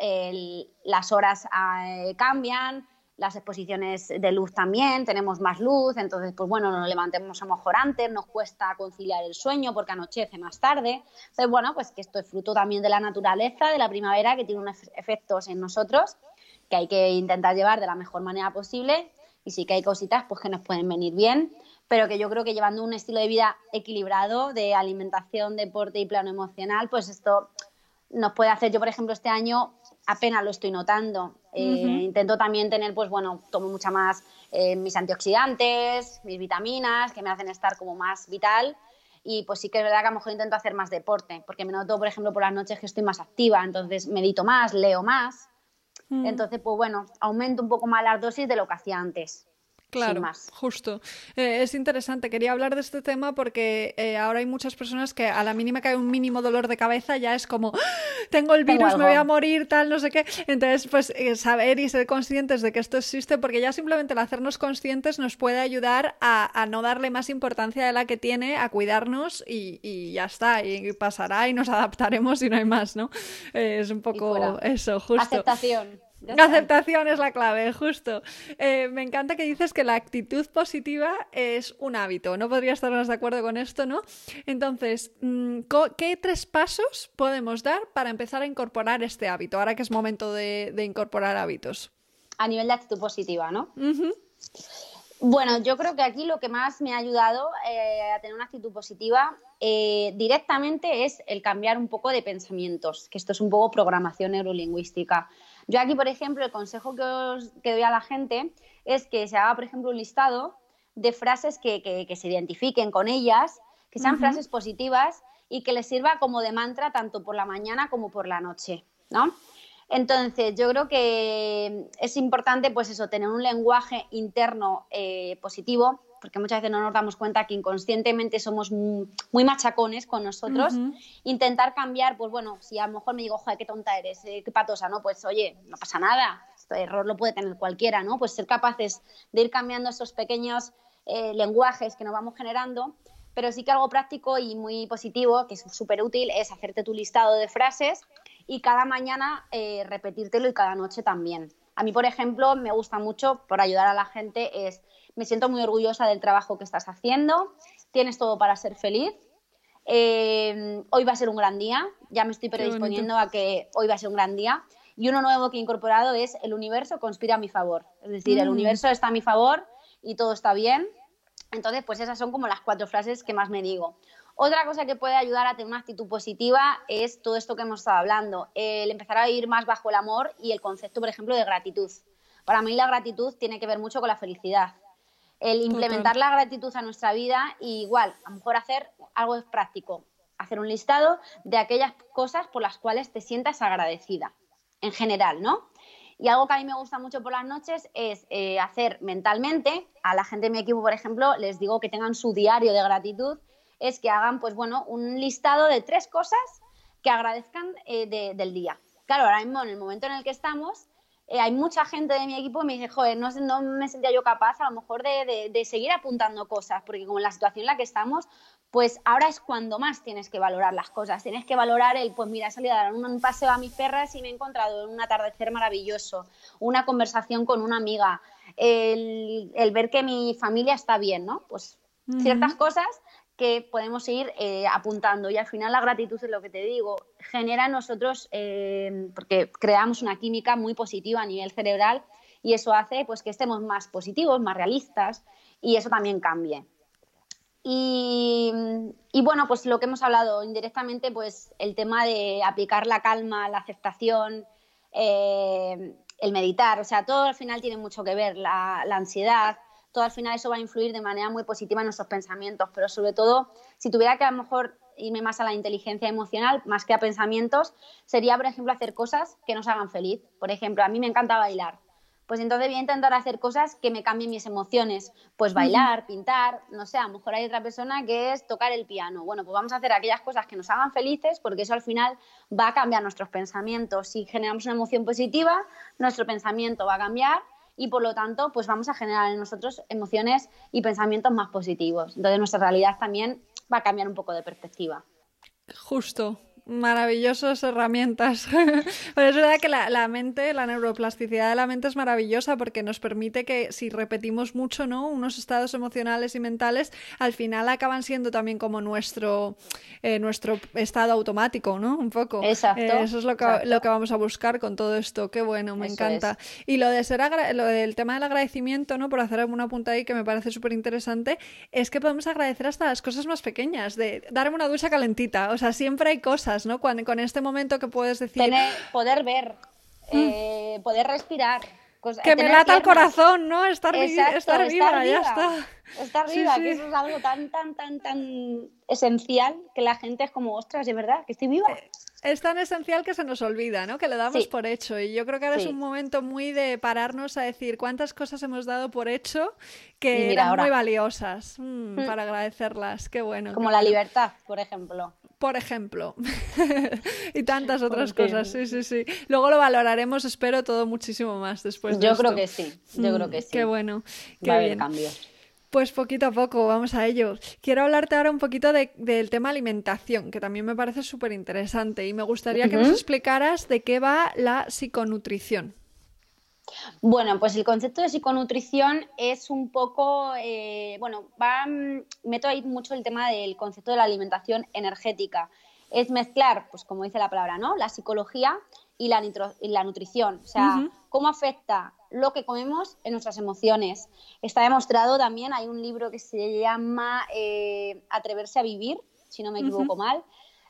las horas eh, cambian, las exposiciones de luz también, tenemos más luz, entonces, pues bueno, nos levantemos a lo mejor antes, nos cuesta conciliar el sueño porque anochece más tarde. Entonces, bueno, pues que esto es fruto también de la naturaleza, de la primavera, que tiene unos efectos en nosotros que hay que intentar llevar de la mejor manera posible y sí que hay cositas pues que nos pueden venir bien, pero que yo creo que llevando un estilo de vida equilibrado de alimentación, deporte y plano emocional, pues esto nos puede hacer, yo por ejemplo este año apenas lo estoy notando. Eh, intento también tener, pues bueno, tomo mucha más eh, mis antioxidantes, mis vitaminas, que me hacen estar como más vital. Y pues sí que es verdad que a lo mejor intento hacer más deporte, porque me noto, por ejemplo, por las noches que estoy más activa, entonces medito más, leo más. Mm. Entonces, pues bueno, aumento un poco más las dosis de lo que hacía antes. Claro, justo. Eh, es interesante, quería hablar de este tema porque eh, ahora hay muchas personas que a la mínima que hay un mínimo dolor de cabeza ya es como, ¡Ah! tengo el virus, me voy a morir, tal, no sé qué. Entonces, pues eh, saber y ser conscientes de que esto existe, porque ya simplemente el hacernos conscientes nos puede ayudar a, no darle más importancia de la que tiene, a cuidarnos y, ya está, y pasará y nos adaptaremos y no hay más, ¿no? es un poco eso, justo. Aceptación. Aceptación es la clave, justo. Eh, me encanta que dices que la actitud positiva es un hábito. No podría estar más de acuerdo con esto, ¿no? Entonces, mm, ¿qué tres pasos podemos dar para empezar a incorporar este hábito? Ahora que es momento de, incorporar hábitos. A nivel de actitud positiva, ¿no? Bueno, yo creo que aquí lo que más me ha ayudado eh, a tener una actitud positiva eh, directamente es el cambiar un poco de pensamientos, que esto es un poco programación neurolingüística. Yo aquí, por ejemplo, el consejo que, os, doy a la gente es que se haga, por ejemplo, un listado de frases que, se identifiquen con ellas, que sean frases positivas y que les sirva como de mantra tanto por la mañana como por la noche, ¿no? Entonces, yo creo que es importante, pues eso, tener un lenguaje interno eh, positivo, porque muchas veces no nos damos cuenta que inconscientemente somos muy machacones con nosotros. Intentar cambiar, pues bueno, si a lo mejor me digo, joder, qué tonta eres, eh, qué patosa, ¿no? Pues oye, no pasa nada, este error lo puede tener cualquiera, ¿no? Pues ser capaces de ir cambiando esos pequeños eh, lenguajes que nos vamos generando. Pero sí que algo práctico y muy positivo, que es súper útil, es hacerte tu listado de frases y cada mañana eh, repetírtelo y cada noche también. A mí, por ejemplo, me gusta mucho, por ayudar a la gente, es me siento muy orgullosa del trabajo que estás haciendo, tienes todo para ser feliz, eh, hoy va a ser un gran día, ya me estoy predisponiendo a que hoy va a ser un gran día. Y uno nuevo que he incorporado es el universo conspira a mi favor. Es decir, el mm. universo está a mi favor y todo está bien. Entonces, pues esas son como las cuatro frases que más me digo. Otra cosa que puede ayudar a tener una actitud positiva es todo esto que hemos estado hablando, el empezar a ir más bajo el amor y el concepto, por ejemplo, de gratitud. Para mí la gratitud tiene que ver mucho con la felicidad el implementar la gratitud a nuestra vida y igual, a lo mejor hacer algo práctico, hacer un listado de aquellas cosas por las cuales te sientas agradecida, en general, ¿no? Y algo que a mí me gusta mucho por las noches es eh, hacer mentalmente, a la gente de mi equipo, por ejemplo, les digo que tengan su diario de gratitud, es que hagan, pues bueno, un listado de tres cosas que agradezcan eh, del día. Claro, ahora mismo, en el momento en el que estamos, eh, hay mucha gente de mi equipo que me dice, joder, no, no me sentía yo capaz a lo mejor de, de, seguir apuntando cosas, porque como en la situación en la que estamos, pues ahora es cuando más tienes que valorar las cosas. Tienes que valorar el, pues mira, he salido a dar un, paseo a mis perras y me he encontrado un atardecer maravilloso, una conversación con una amiga, el, el ver que mi familia está bien, ¿no? Pues ciertas cosas que podemos ir eh, apuntando. Y al final la gratitud es lo que te digo, genera en nosotros, eh, porque creamos una química muy positiva a nivel cerebral y eso hace pues que estemos más positivos, más realistas y eso también cambie. Y, bueno, pues lo que hemos hablado indirectamente, pues el tema de aplicar la calma, la aceptación, eh, el meditar, o sea, todo al final tiene mucho que ver, la, la ansiedad, todo al final eso va a influir de manera muy positiva en nuestros pensamientos, pero sobre todo, si tuviera que a lo mejor irme más a la inteligencia emocional, más que a pensamientos, sería, por ejemplo, hacer cosas que nos hagan feliz. Por ejemplo, a mí me encanta bailar. Pues entonces voy a intentar hacer cosas que me cambien mis emociones. Pues bailar, pintar, no sé, a lo mejor hay otra persona que es tocar el piano. Bueno, pues vamos a hacer aquellas cosas que nos hagan felices porque eso al final va a cambiar nuestros pensamientos. Si generamos una emoción positiva, nuestro pensamiento va a cambiar y por lo tanto pues vamos a generar en nosotros emociones y pensamientos más positivos. Entonces nuestra realidad también va a cambiar un poco de perspectiva. Justo, maravillosas herramientas. Pero es verdad que la, mente, la neuroplasticidad de la mente es maravillosa porque nos permite que si repetimos mucho, ¿no? Unos estados emocionales y mentales, al final acaban siendo también como nuestro, eh, nuestro estado automático, ¿no? Un poco. Exacto. Eh, eso es lo que, lo que vamos a buscar con todo esto. Qué bueno, me encanta. Y lo de ser lo del tema del agradecimiento, ¿no? Por hacer alguna punta ahí que me parece súper interesante, es que podemos agradecer hasta las cosas más pequeñas, de darme una ducha calentita. O sea, siempre hay cosas ¿no? con este momento que puedes decir... poder ver, mm. eh, poder respirar. que me lata el corazón, ¿no? Estar, estar viva, ya está. Estar viva, que eso es algo tan, tan, tan, tan esencial que la gente es como, ostras, de verdad, que estoy viva. Eh, es tan esencial que se nos olvida, ¿no? Que le damos por hecho. Y yo creo que ahora es un momento muy de pararnos a decir cuántas cosas hemos dado por hecho que eran muy valiosas mm, mm. para agradecerlas. Qué bueno. Como la libertad, por ejemplo por ejemplo. y tantas otras cosas, sí, sí, sí. Luego lo valoraremos, espero, todo muchísimo más después de Yo creo que sí, yo creo que sí. Qué bueno, qué Va bien. cambios. Pues poquito a poco, vamos a ello. Quiero hablarte ahora un poquito del tema alimentación, que también me parece súper interesante y me gustaría que nos explicaras de qué va la psiconutrición. Bueno, pues el concepto de psiconutrición es un poco, eh, bueno, va, mm, meto ahí mucho el tema del concepto de la alimentación energética. Es mezclar, pues como dice la palabra, ¿no? La psicología y la, la nutrición. O sea, cómo afecta lo que comemos en nuestras emociones. Está demostrado también, hay un libro que se llama eh, Atreverse a vivir, si no me equivoco mal,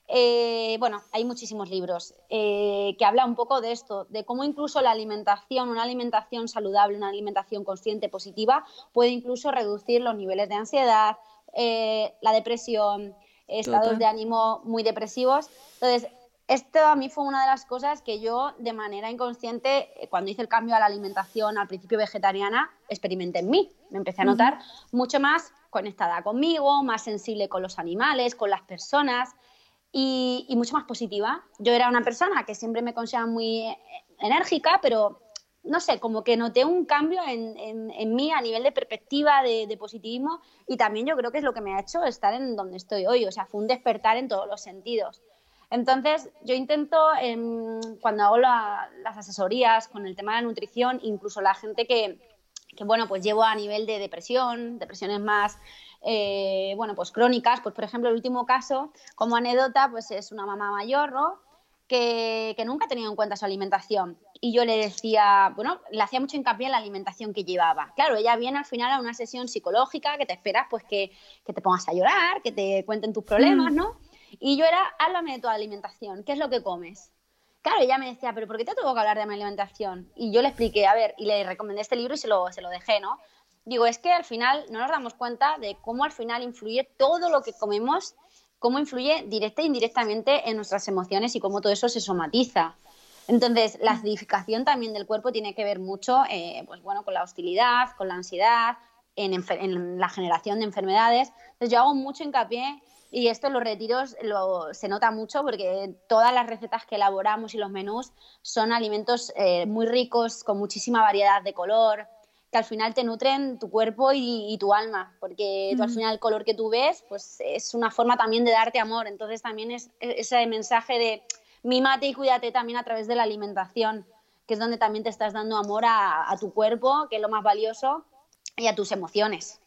eh, bueno, hay muchísimos libros eh, que hablan un poco de esto, de cómo incluso la alimentación, una alimentación saludable, una alimentación consciente, positiva, puede incluso reducir los niveles de ansiedad, eh, la depresión, estados de ánimo muy depresivos. Entonces, esto a mí fue una de las cosas que yo de manera inconsciente, cuando hice el cambio a la alimentación al principio vegetariana, experimenté en mí. Me empecé a notar mucho más conectada conmigo, más sensible con los animales, con las personas y, mucho más positiva. Yo era una persona que siempre me consideraba muy eh, enérgica, pero no sé, como que noté un cambio en, en, mí a nivel de perspectiva, de, positivismo, y también yo creo que es lo que me ha hecho estar en donde estoy hoy, o sea, fue un despertar en todos los sentidos. Entonces, yo intento, em, cuando hago las asesorías con el tema de la nutrición, incluso la gente que, que, bueno, pues llevo a nivel de depresión, depresiones más eh, bueno, pues crónicas, pues por ejemplo el último caso, como anécdota, pues es una mamá mayor, ¿no? Que, nunca ha tenido en cuenta su alimentación. Y yo le decía, bueno, le hacía mucho hincapié en la alimentación que llevaba. Claro, ella viene al final a una sesión psicológica que te esperas pues que, te pongas a llorar, que te cuenten tus problemas, mm. ¿no? Y yo era, háblame de tu alimentación, ¿qué es lo que comes? Claro, ella me decía, pero ¿por qué te tengo que hablar de mi alimentación? Y yo le expliqué, a ver, y le recomendé este libro y se lo, se lo dejé, ¿no? Digo, es que al final no nos damos cuenta de cómo al final influye todo lo que comemos, cómo influye directa e indirectamente en nuestras emociones y cómo todo eso se somatiza. Entonces, la acidificación también del cuerpo tiene que ver mucho eh, pues bueno, con la hostilidad, con la ansiedad, en, la generación de enfermedades. Entonces, yo hago mucho hincapié y esto en los retiros lo, se nota mucho porque todas las recetas que elaboramos y los menús son alimentos eh, muy ricos, con muchísima variedad de color, que al final te nutren tu cuerpo y, tu alma, porque tú, al final el color que tú ves pues es una forma también de darte amor. Entonces también es ese mensaje de mímate y cuídate también a través de la alimentación, que es donde también te estás dando amor a, tu cuerpo, que es lo más valioso, y a tus emociones.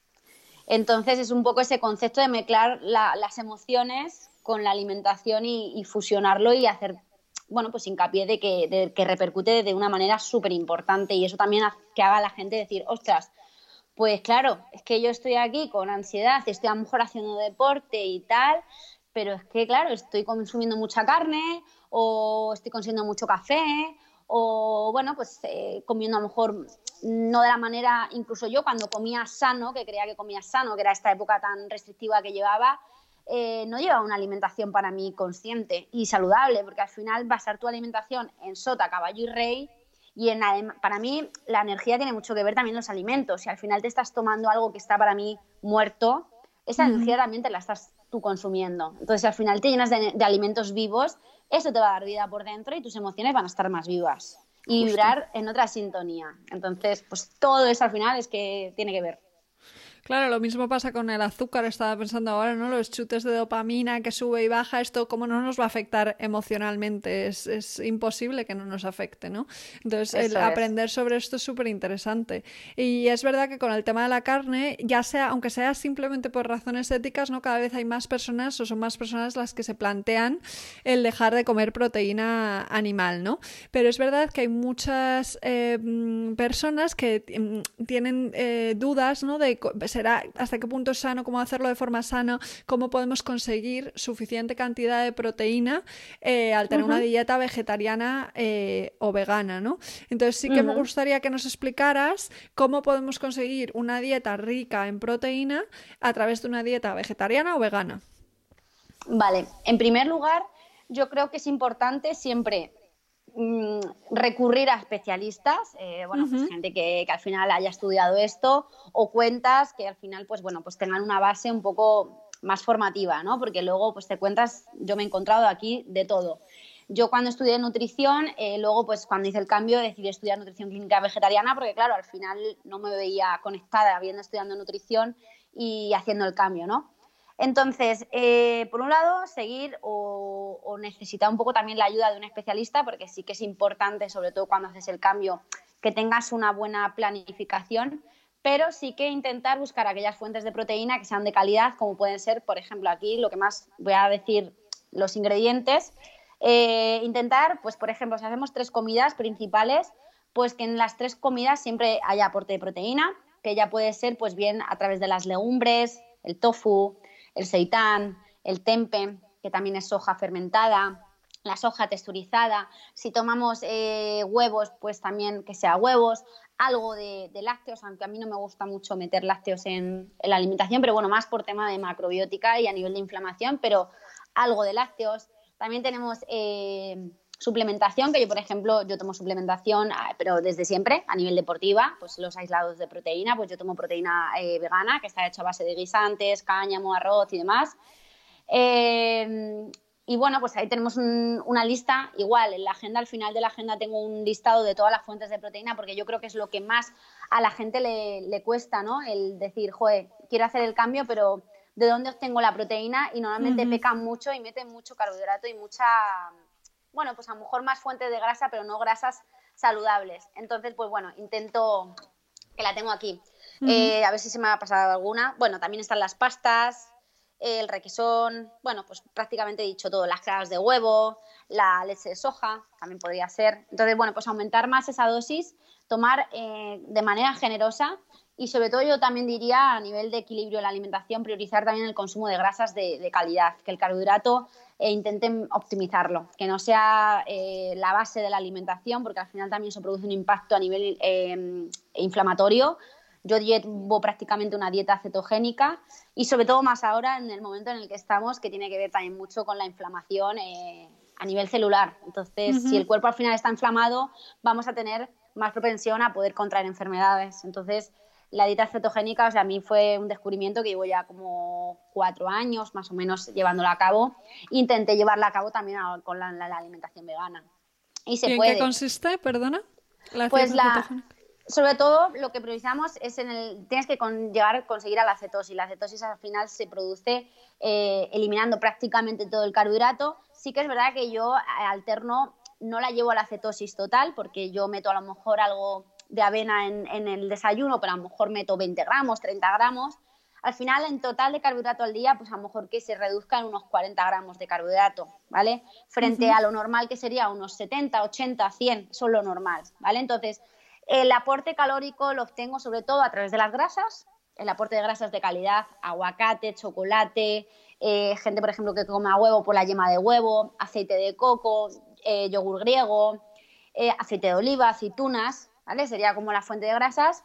Entonces es un poco ese concepto de mezclar las emociones con la alimentación y, fusionarlo y hacer, bueno, pues hincapié de que, que repercute de una manera súper importante y eso también que haga a la gente decir, ostras, pues claro, es que yo estoy aquí con ansiedad, estoy a lo mejor haciendo deporte y tal, pero es que, claro, estoy consumiendo mucha carne o estoy consumiendo mucho café, o bueno, pues eh, comiendo a lo mejor no de la manera, incluso yo cuando comía sano, que creía que comía sano, que era esta época tan restrictiva que llevaba, eh, no llevaba una alimentación para mí consciente y saludable, porque al final basar tu alimentación en sota, caballo y rey, y en, para mí la energía tiene mucho que ver también los alimentos, y al final te estás tomando algo que está para mí muerto, esa energía también te la estás tú consumiendo. Entonces al final te llenas de alimentos vivos eso te va a dar vida por dentro y tus emociones van a estar más vivas y vibrar en otra sintonía. Entonces, pues todo eso al final es que tiene que ver. Claro, lo mismo pasa con el azúcar, estaba pensando ahora, ¿no? Los chutes de dopamina que sube y baja, esto cómo no nos va a afectar emocionalmente, es, imposible que no nos afecte, ¿no? Entonces, el aprender sobre esto es súper interesante. Y es verdad que con el tema de la carne, ya sea, aunque sea simplemente por razones éticas, ¿no? Cada vez hay más personas o son más personas las que se plantean el dejar de comer proteína animal, ¿no? Pero es verdad que hay muchas eh, mm, personas que mm, tienen eh, dudas, ¿no? De será hasta qué punto es sano, cómo hacerlo de forma sana, cómo podemos conseguir suficiente cantidad de proteína eh, al tener una dieta vegetariana eh, o vegana, ¿no? Entonces sí que me gustaría que nos explicaras cómo podemos conseguir una dieta rica en proteína a través de una dieta vegetariana o vegana. Vale, en primer lugar, yo creo que es importante siempre Mm, recurrir a especialistas, eh, bueno, pues gente que, al final haya estudiado esto o cuentas que al final, pues bueno, pues tengan una base un poco más formativa, ¿no? Porque luego, pues te cuentas, yo me he encontrado aquí de todo. Yo cuando estudié nutrición, eh, luego pues cuando hice el cambio decidí estudiar nutrición clínica vegetariana porque claro, al final no me veía conectada habiendo estudiado nutrición y haciendo el cambio, ¿no? Entonces, eh, por un lado, seguir o, necesitar un poco también la ayuda de un especialista, porque sí que es importante, sobre todo cuando haces el cambio, que tengas una buena planificación, pero sí que intentar buscar aquellas fuentes de proteína que sean de calidad, como pueden ser, por ejemplo, aquí lo que más voy a decir, los ingredientes. Eh, intentar, pues, por ejemplo, si hacemos tres comidas principales, pues que en las tres comidas siempre haya aporte de proteína, que ya puede ser, pues bien, a través de las legumbres, el tofu, el seitán, el tempe, que también es soja fermentada, la soja texturizada. Si tomamos eh, huevos, pues también que sea huevos, algo de, lácteos, aunque a mí no me gusta mucho meter lácteos en, la alimentación, pero bueno, más por tema de macrobiótica y a nivel de inflamación, pero algo de lácteos. También tenemos eh, suplementación, que yo, por ejemplo, yo tomo suplementación, ah, pero desde siempre, a nivel deportiva, pues los aislados de proteína, pues yo tomo proteína eh, vegana, que está hecha a base de guisantes, cáñamo, arroz y demás. Eh, y bueno, pues ahí tenemos una lista, igual, en la agenda, al final de la agenda tengo un listado de todas las fuentes de proteína, porque yo creo que es lo que más a la gente le, cuesta, ¿no? El decir, joder, quiero hacer el cambio, pero ¿de dónde obtengo la proteína? Y normalmente pecan mucho y meten mucho carbohidrato y mucha bueno, pues a lo mejor más fuentes de grasa, pero no grasas saludables. Entonces, pues bueno, intento que la tengo aquí. Eh, a ver si se me ha pasado alguna. Bueno, también están las pastas, el requesón, bueno, pues prácticamente he dicho todo, las claras de huevo, la leche de soja, también podría ser. Entonces, bueno, pues aumentar más esa dosis, tomar eh, de manera generosa y sobre todo yo también diría a nivel de equilibrio en la alimentación, priorizar también el consumo de grasas de, calidad, que el carbohidrato eh, intenten optimizarlo, que no sea eh, la base de la alimentación, porque al final también eso produce un impacto a nivel em, inflamatorio. Yo llevo prácticamente una dieta cetogénica y sobre todo más ahora en el momento en el que estamos, que tiene que ver también mucho con la inflamación. Eh, a nivel celular. Entonces, si el cuerpo al final está inflamado, vamos a tener más propensión a poder contraer enfermedades. Entonces, la dieta cetogénica, o sea, a mí fue un descubrimiento que llevo ya como cuatro años más o menos llevándola a cabo. Intenté llevarla a cabo también con la, alimentación vegana. Y se ¿Y en qué consiste, perdona? La pues la, sobre todo lo que priorizamos es en el, tienes que llegar a conseguir a la cetosis. La cetosis al final se produce eh, eliminando prácticamente todo el carbohidrato. Sí que es verdad que yo alterno, no la llevo a la cetosis total porque yo meto a lo mejor algo de avena en, el desayuno, pero a lo mejor meto 20 gramos, 30 gramos. Al final, en total de carbohidrato al día, pues a lo mejor que se reduzca en unos 40 gramos de carbohidrato, ¿vale? Frente a lo normal que sería unos 70, 80, 100, eso es lo normal, ¿vale? Entonces, el aporte calórico lo obtengo sobre todo a través de las grasas, el aporte de grasas de calidad, aguacate, chocolate, eh, gente, por ejemplo, que coma huevo por la yema de huevo, aceite de coco, eh, yogur griego, eh, aceite de oliva, aceitunas, ¿vale? Sería como la fuente de grasas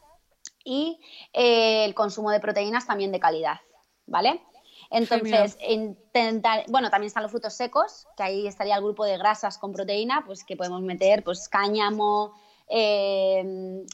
y el consumo de proteínas también de calidad, ¿vale? Entonces, intentar, bueno, también están los frutos secos, que ahí estaría el grupo de grasas con proteína, pues que podemos meter, pues cáñamo, eh,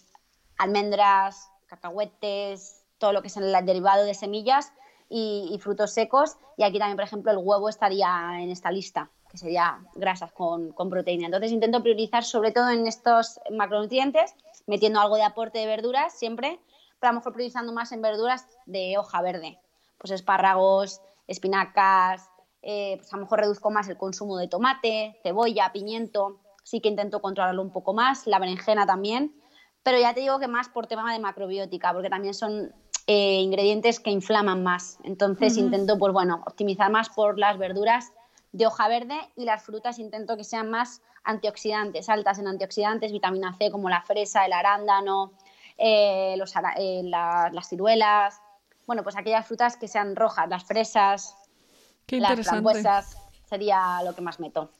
almendras, cacahuetes, todo lo que es el derivado de semillas y, frutos secos. Y aquí también, por ejemplo, el huevo estaría en esta lista, que sería grasas con, proteína. Entonces intento priorizar sobre todo en estos macronutrientes, metiendo algo de aporte de verduras siempre, pero a lo mejor priorizando más en verduras de hoja verde, pues espárragos, espinacas, eh, pues a lo mejor reduzco más el consumo de tomate, cebolla, pimiento, sí que intento controlarlo un poco más, la berenjena también, pero ya te digo que más por tema de macrobiótica, porque también son eh, ingredientes que inflaman más. Entonces intento, pues bueno, optimizar más por las verduras de hoja verde y las frutas intento que sean más antioxidantes, altas en antioxidantes, vitamina C como la fresa, el arándano, eh, eh, las ciruelas, bueno, pues aquellas frutas que sean rojas, las fresas, las frambuesas, sería lo que más meto.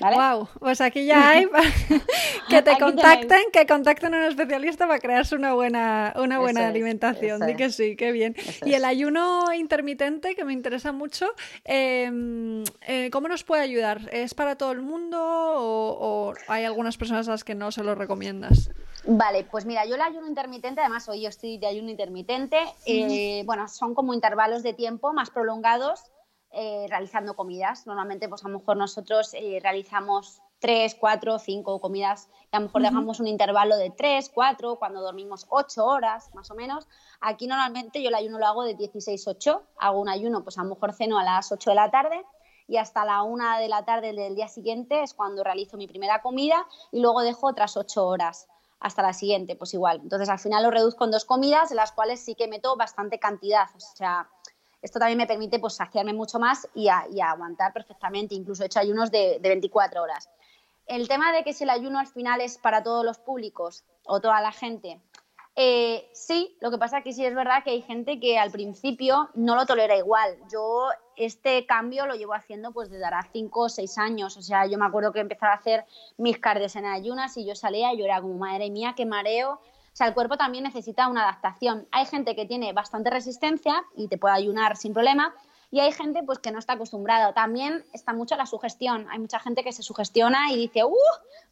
Wow, pues aquí ya hay que te contacten, que contacten a un especialista para crearse una buena, una buena alimentación. Di que sí, qué bien. y el ayuno intermitente, que me interesa mucho, em, eh, ¿cómo nos puede ayudar? ¿Es para todo el mundo o, hay algunas personas a las que no se lo recomiendas? Vale, pues mira, yo el ayuno intermitente, además hoy yo estoy de ayuno intermitente, eh, bueno, son como intervalos de tiempo más prolongados eh, realizando comidas. Normalmente, pues a lo mejor nosotros eh, realizamos tres, cuatro, cinco comidas y a lo mejor dejamos un intervalo de tres, cuatro, cuando dormimos ocho horas más o menos. Aquí normalmente yo el ayuno lo hago de 16-8, hago un ayuno, pues a lo mejor ceno a las 8 de la tarde y hasta la una de la tarde del día siguiente es cuando realizo mi primera comida y luego dejo otras ocho horas hasta la siguiente, pues igual. Entonces al final lo reduzco en dos comidas, en las cuales sí que meto bastante cantidad, o sea, esto también me permite pues, saciarme mucho más y, aguantar perfectamente, incluso he hecho ayunos de, 24 horas. El tema de que si el ayuno al final es para todos los públicos o toda la gente, eh, sí, lo que pasa es que sí es verdad que hay gente que al principio no lo tolera igual. Yo este cambio lo llevo haciendo pues desde ahora 5 o 6 años. O sea, yo me acuerdo que empezaba a hacer mis cardios en ayunas y yo salía y yo era como, madre mía, qué mareo o sea, el cuerpo también necesita una adaptación. Hay gente que tiene bastante resistencia y te puede ayunar sin problema, y hay gente pues que no está acostumbrada. También está mucho la sugestión. Hay mucha gente que se sugestiona y dice, uh,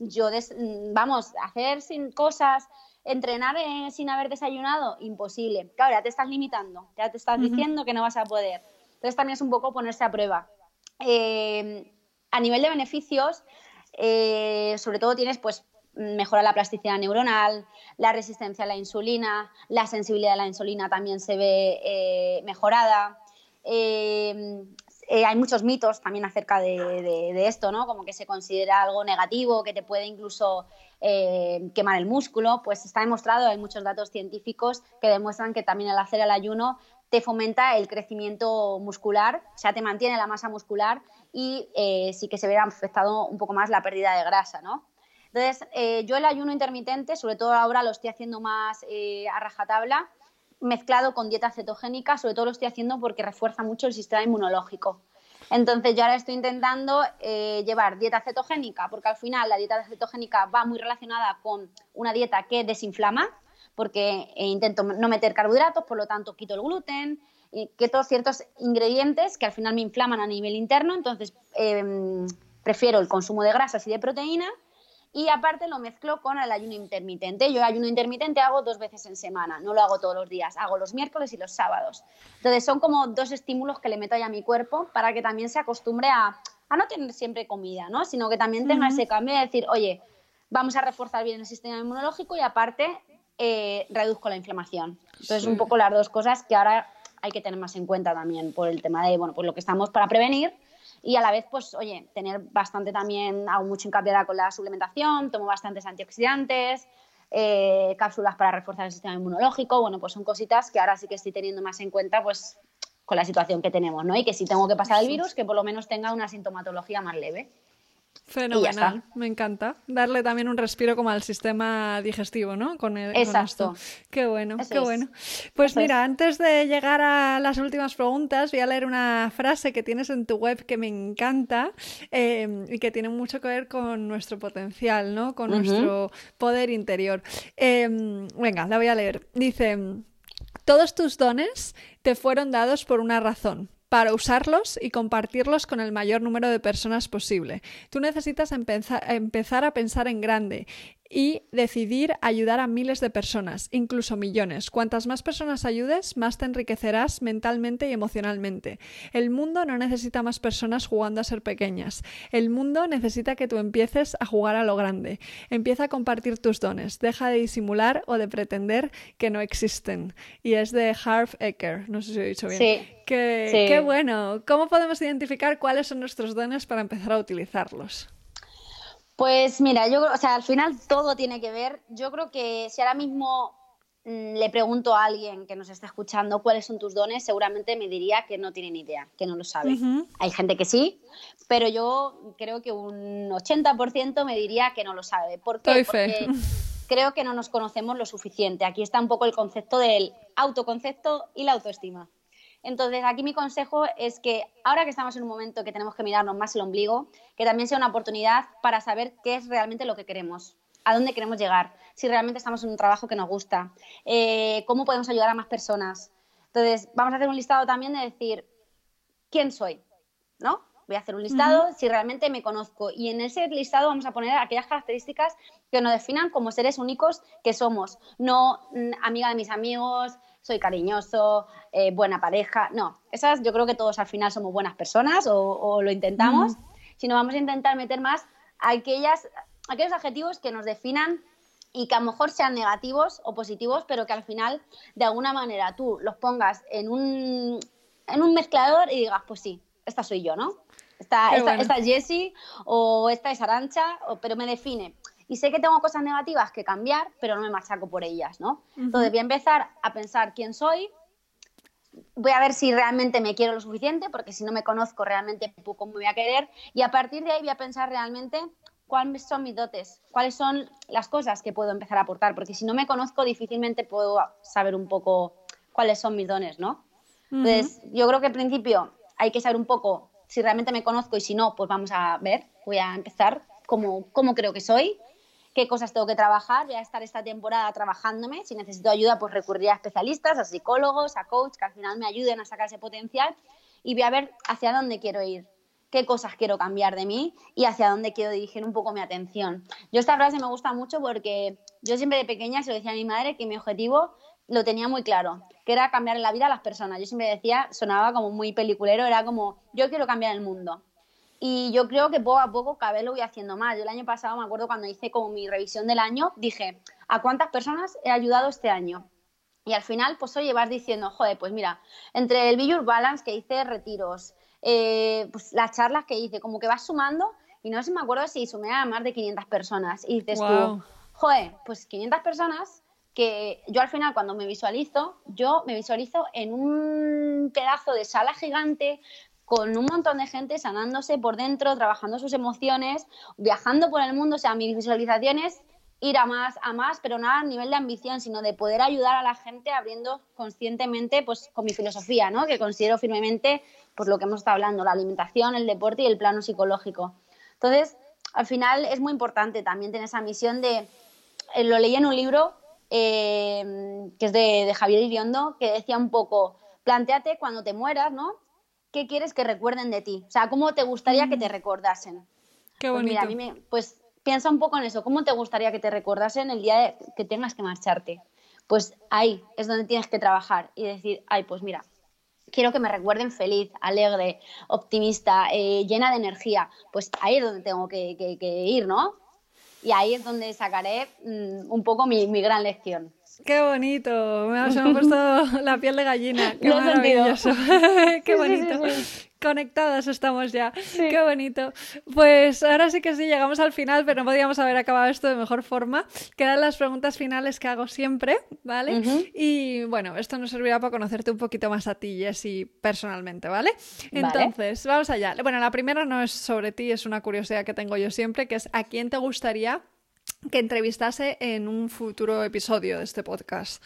yo mm, vamos, hacer sin cosas, entrenar eh, sin haber desayunado, imposible. Claro, ya te estás limitando, ya te estás diciendo que no vas a poder. Entonces también es un poco ponerse a prueba. Eh, a nivel de beneficios, eh, sobre todo tienes pues mejora la plasticidad neuronal, la resistencia a la insulina, la sensibilidad a la insulina también se ve eh, mejorada. Eh, eh, hay muchos mitos también acerca de, esto, ¿no? Como que se considera algo negativo, que te puede incluso quemar el músculo. Pues está demostrado, hay muchos datos científicos que demuestran que también el hacer el ayuno te fomenta el crecimiento muscular, o sea, te mantiene la masa muscular y sí que se ve afectado un poco más la pérdida de grasa, ¿no? Entonces, eh, yo el ayuno intermitente, sobre todo ahora lo estoy haciendo más eh, a rajatabla, mezclado con dieta cetogénica, sobre todo lo estoy haciendo porque refuerza mucho el sistema inmunológico. Entonces yo ahora estoy intentando eh, llevar dieta cetogénica, porque al final la dieta cetogénica va muy relacionada con una dieta que desinflama, porque intento no meter carbohidratos, por lo tanto quito el gluten, quito ciertos ingredientes que al final me inflaman a nivel interno, entonces em, prefiero el consumo de grasas y de proteína y aparte lo mezclo con el ayuno intermitente. Yo el ayuno intermitente hago dos veces en semana, no lo hago todos los días, hago los miércoles y los sábados. Entonces son como dos estímulos que le meto ahí a mi cuerpo para que también se acostumbre a, no tener siempre comida, ¿no? sino que también tenga ese cambio de decir, oye, vamos a reforzar bien el sistema inmunológico y aparte eh, reduzco la inflamación. Entonces, un poco las dos cosas que ahora hay que tener más en cuenta también por el tema de, bueno, pues lo que estamos para prevenir y a la vez, pues, oye, tener bastante también, hago mucho hincapié con la suplementación, tomo bastantes antioxidantes, eh, cápsulas para reforzar el sistema inmunológico, bueno, pues son cositas que ahora sí que estoy teniendo más en cuenta, pues, con la situación que tenemos, ¿no? Y que si tengo que pasar el virus, que por lo menos tenga una sintomatología más leve. Fenomenal, me encanta. Darle también un respiro como al sistema digestivo, ¿no? Con, el, Exacto. Qué bueno, qué bueno. Pues mira, antes de llegar a las últimas preguntas, voy a leer una frase que tienes en tu web que me encanta em, y que tiene mucho que ver con nuestro potencial, ¿no? Con nuestro poder interior. Em, venga, la voy a leer. Dice, todos tus dones te fueron dados por una razón para usarlos y compartirlos con el mayor número de personas posible. Tú necesitas empezar a pensar en grande y decidir ayudar a miles de personas, incluso millones. Cuantas más personas ayudes, más te enriquecerás mentalmente y emocionalmente. El mundo no necesita más personas jugando a ser pequeñas. El mundo necesita que tú empieces a jugar a lo grande. Empieza a compartir tus dones. Deja de disimular o de pretender que no existen. Y es de Harv Eker. No sé si lo he dicho bien. Sí. qué bueno. ¿Cómo podemos identificar cuáles son nuestros dones para empezar a utilizarlos? Pues mira, yo, o sea, al final todo tiene que ver. Yo creo que si ahora mismo mm, le pregunto a alguien que nos está escuchando cuáles son tus dones, seguramente me diría que no tiene ni idea, que no lo sabe. Hay gente que sí, pero yo creo que un 80% me diría que no lo sabe. ¿Por qué? Porque creo que no nos conocemos lo suficiente. Aquí está un poco el concepto del autoconcepto y la autoestima. Entonces, aquí mi consejo es que ahora que estamos en un momento que tenemos que mirarnos más el ombligo, que también sea una oportunidad para saber qué es realmente lo que queremos, a dónde queremos llegar, si realmente estamos en un trabajo que nos gusta, eh, cómo podemos ayudar a más personas. Entonces, vamos a hacer un listado también de decir quién soy, ¿no? Voy a hacer un listado si realmente me conozco y en ese listado vamos a poner aquellas características que nos definan como seres únicos que somos, no mm, amiga de mis amigos, soy cariñoso, eh, buena pareja. No, esas yo creo que todos al final somos buenas personas o, lo intentamos, sino vamos a intentar meter más aquellas, aquellos adjetivos que nos definan y que a lo mejor sean negativos o positivos, pero que al final de alguna manera tú los pongas en un, en un mezclador y digas, pues sí, esta soy yo, ¿no? Esta, esta, es Jessie o esta es Arancha, pero me define y sé que tengo cosas negativas que cambiar, pero no me machaco por ellas, ¿no? Entonces voy a empezar a pensar quién soy, voy a ver si realmente me quiero lo suficiente, porque si no me conozco realmente poco me voy a querer, y a partir de ahí voy a pensar realmente cuáles son mis dotes, cuáles son las cosas que puedo empezar a aportar, porque si no me conozco difícilmente puedo saber un poco cuáles son mis dones, ¿no? Entonces, yo creo que al principio hay que saber un poco si realmente me conozco y si no, pues vamos a ver, voy a empezar cómo, cómo creo que soy, qué cosas tengo que trabajar. Voy a estar esta temporada trabajándome. Si necesito ayuda, pues recurriré a especialistas, a psicólogos, a coach, que al final me ayuden a sacar ese potencial y voy a ver hacia dónde quiero ir, qué cosas quiero cambiar de mí y hacia dónde quiero dirigir un poco mi atención. Yo esta frase me gusta mucho porque yo siempre de pequeña se lo decía a mi madre que mi objetivo lo tenía muy claro, que era cambiar la vida a las personas. Yo siempre decía, sonaba como muy peliculero, era como, yo quiero cambiar el mundo. Y yo creo que poco a poco cada vez lo voy haciendo más. Yo el año pasado me acuerdo cuando hice como mi revisión del año, dije, ¿a cuántas personas he ayudado este año? Y al final, pues oye, vas diciendo, joder, pues mira, entre el Be Balance que hice retiros, eh, pues las charlas que hice, como que vas sumando, y no sé, me acuerdo si sumé a más de 500 personas. Y dices tú, joder, pues 500 personas que yo al final cuando me visualizo, yo me visualizo en un pedazo de sala gigante con un montón de gente sanándose por dentro, trabajando sus emociones, viajando por el mundo. O sea, mis visualizaciones ir a más, a más, pero no a nivel de ambición, sino de poder ayudar a la gente abriendo conscientemente, pues con mi filosofía, ¿no? Que considero firmemente, pues lo que hemos estado hablando, la alimentación, el deporte y el plano psicológico. Entonces, al final es muy importante también tener esa misión de, eh, lo leí en un libro eh, que es de, de Javier Iriondo, que decía un poco, planteate cuando te mueras, ¿no? ¿Qué quieres que recuerden de ti? O sea, ¿cómo te gustaría que te mm. recordasen? Qué bonito. Pues mira, a mí me, pues piensa un poco en eso. ¿Cómo te gustaría que te recordasen el día que tengas que marcharte? Pues ahí es donde tienes que trabajar y decir, ay, pues mira, quiero que me recuerden feliz, alegre, optimista, eh, llena de energía. Pues ahí es donde tengo que, ir, ¿no? Y ahí es donde sacaré mm, un poco mi, mi gran lección. Qué bonito, me ha, puesto la piel de gallina. Qué maravilloso. Qué bonito. Conectadas estamos ya. Qué bonito. Pues ahora sí que sí, llegamos al final, pero no podíamos haber acabado esto de mejor forma. Quedan las preguntas finales que hago siempre, ¿vale? Y bueno, esto nos servirá para conocerte un poquito más a ti, Jessy, personalmente, ¿vale? Entonces, vamos allá. Bueno, la primera no es sobre ti, es una curiosidad que tengo yo siempre, que es ¿a quién te gustaría que entrevistase en un futuro episodio de este podcast?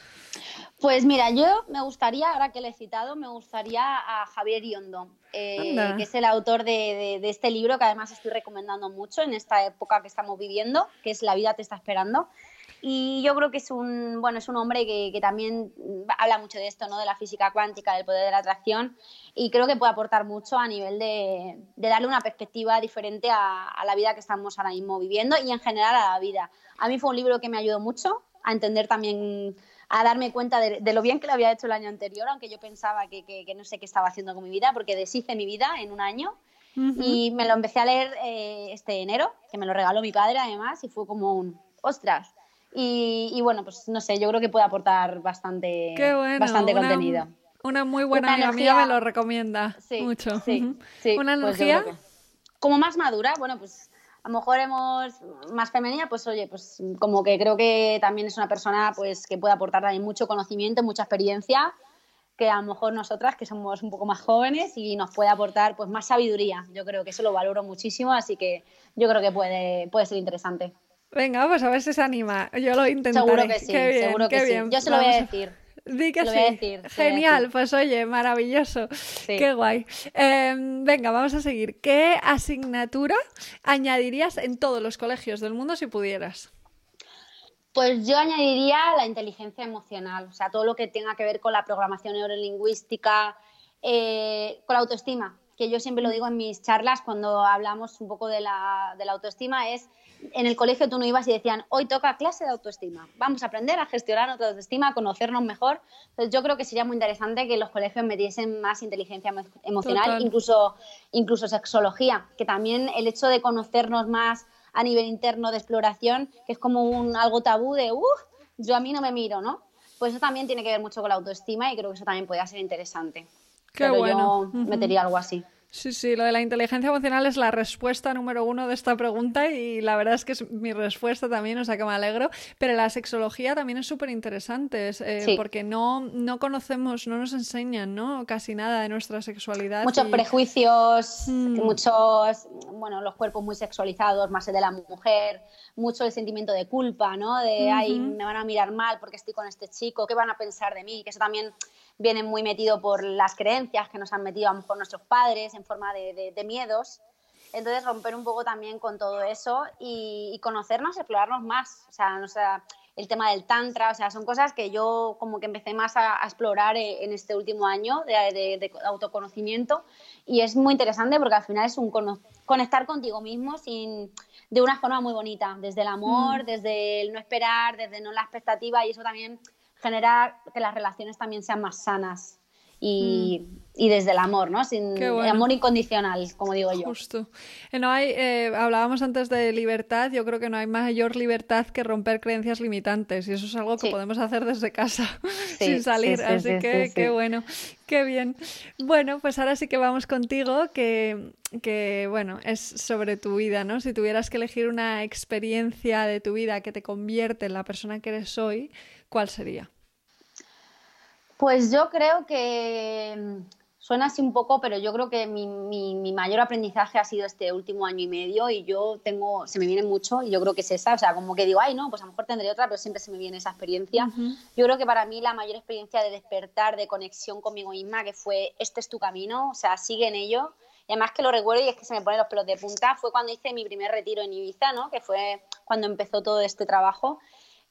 Pues mira, yo me gustaría, ahora que le he citado, me gustaría a Javier Iondo, eh, que es el autor de, este libro que además estoy recomendando mucho en esta época que estamos viviendo, que es La vida te está esperando. Y yo creo que es un, bueno, es un hombre que, también habla mucho de esto, ¿no? de la física cuántica, del poder de la atracción, y creo que puede aportar mucho a nivel de, darle una perspectiva diferente a, la vida que estamos ahora mismo viviendo y en general a la vida. A mí fue un libro que me ayudó mucho a entender también a darme cuenta de, lo bien que lo había hecho el año anterior, aunque yo pensaba que, que, no sé qué estaba haciendo con mi vida, porque deshice mi vida en un año. Y me lo empecé a leer eh, este enero, que me lo regaló mi padre además, y fue como un, ostras, y, bueno, pues no sé, yo creo que puede aportar bastante, bastante contenido. Una muy buena amiga mía me lo recomienda mucho. Sí, ¿Una pues energía? como más madura, bueno, pues a lo mejor hemos más femenina, pues oye, pues como que creo que también es una persona pues que puede aportar también mucho conocimiento, mucha experiencia, que a lo mejor nosotras que somos un poco más jóvenes y nos puede aportar pues más sabiduría. Yo creo que eso lo valoro muchísimo, así que yo creo que puede, puede ser interesante. Venga, pues a ver si se anima. Yo lo intentaré. Seguro que sí, seguro que sí. Yo se lo voy a decir. Di que sí. Genial, pues oye, maravilloso. Qué guay. Em, venga, vamos a seguir. ¿Qué asignatura añadirías en todos los colegios del mundo si pudieras? Pues yo añadiría la inteligencia emocional, o sea, todo lo que tenga que ver con la programación neurolingüística, eh, con la autoestima, que yo siempre lo digo en mis charlas cuando hablamos un poco de la, de la autoestima, es en el colegio tú no ibas y decían, hoy toca clase de autoestima, vamos a aprender a gestionar nuestra autoestima, a conocernos mejor. Entonces yo creo que sería muy interesante que los colegios metiesen más inteligencia emocional, incluso, incluso sexología, que también el hecho de conocernos más a nivel interno de exploración, que es como un algo tabú de, uff, yo a mí no me miro, ¿no? Pues eso también tiene que ver mucho con la autoestima y creo que eso también puede ser interesante. Qué bueno. yo metería algo así. Sí, sí, lo de la inteligencia emocional es la respuesta número uno de esta pregunta y la verdad es que es mi respuesta también, o sea que me alegro. Pero la sexología también es súper interesante eh, porque no, no conocemos, no nos enseñan ¿no? casi nada de nuestra sexualidad. Muchos prejuicios, mm. muchos, bueno, los cuerpos muy sexualizados, más el de la mujer, mucho el sentimiento de culpa, ¿no? De, ay, me van a mirar mal porque estoy con este chico, ¿qué van a pensar de mí? Que eso también viene muy metido por las creencias que nos han metido a lo mejor nuestros padres en forma de, miedos. Entonces, romper un poco también con todo eso y, conocernos, explorarnos más. O sea, no el tema del tantra, o sea, son cosas que yo como que empecé más a, explorar e, en este último año de, autoconocimiento y es muy interesante porque al final es un conectar contigo mismo sin, de una forma muy bonita, desde el amor, mm. desde el no esperar, desde no la expectativa y eso también generar que las relaciones también sean más sanas y, mm. y desde el amor, ¿no? Sin amor incondicional, como digo yo. Justo. Eh, no hay, eh, hablábamos antes de libertad, yo creo que no hay mayor libertad que romper creencias limitantes y eso es algo que podemos hacer desde casa sin salir, así que qué bueno, qué bien. Bueno, pues ahora sí que vamos contigo, que, que bueno, es sobre tu vida, ¿no? Si tuvieras que elegir una experiencia de tu vida que te convierte en la persona que eres hoy, ¿cuál sería? Pues yo creo que mm, suena así un poco, pero yo creo que mi, mayor aprendizaje ha sido este último año y medio y yo tengo, se me viene mucho y yo creo que es esa, o sea, como que digo, ay, no, pues a lo mejor tendré otra, pero siempre se me viene esa experiencia. Yo creo que para mí la mayor experiencia de despertar, de conexión conmigo misma, que fue, este es tu camino, o sea, sigue en ello. Y además que lo recuerdo y es que se me ponen los pelos de punta, fue cuando hice mi primer retiro en Ibiza, ¿no? Que fue cuando empezó todo este trabajo.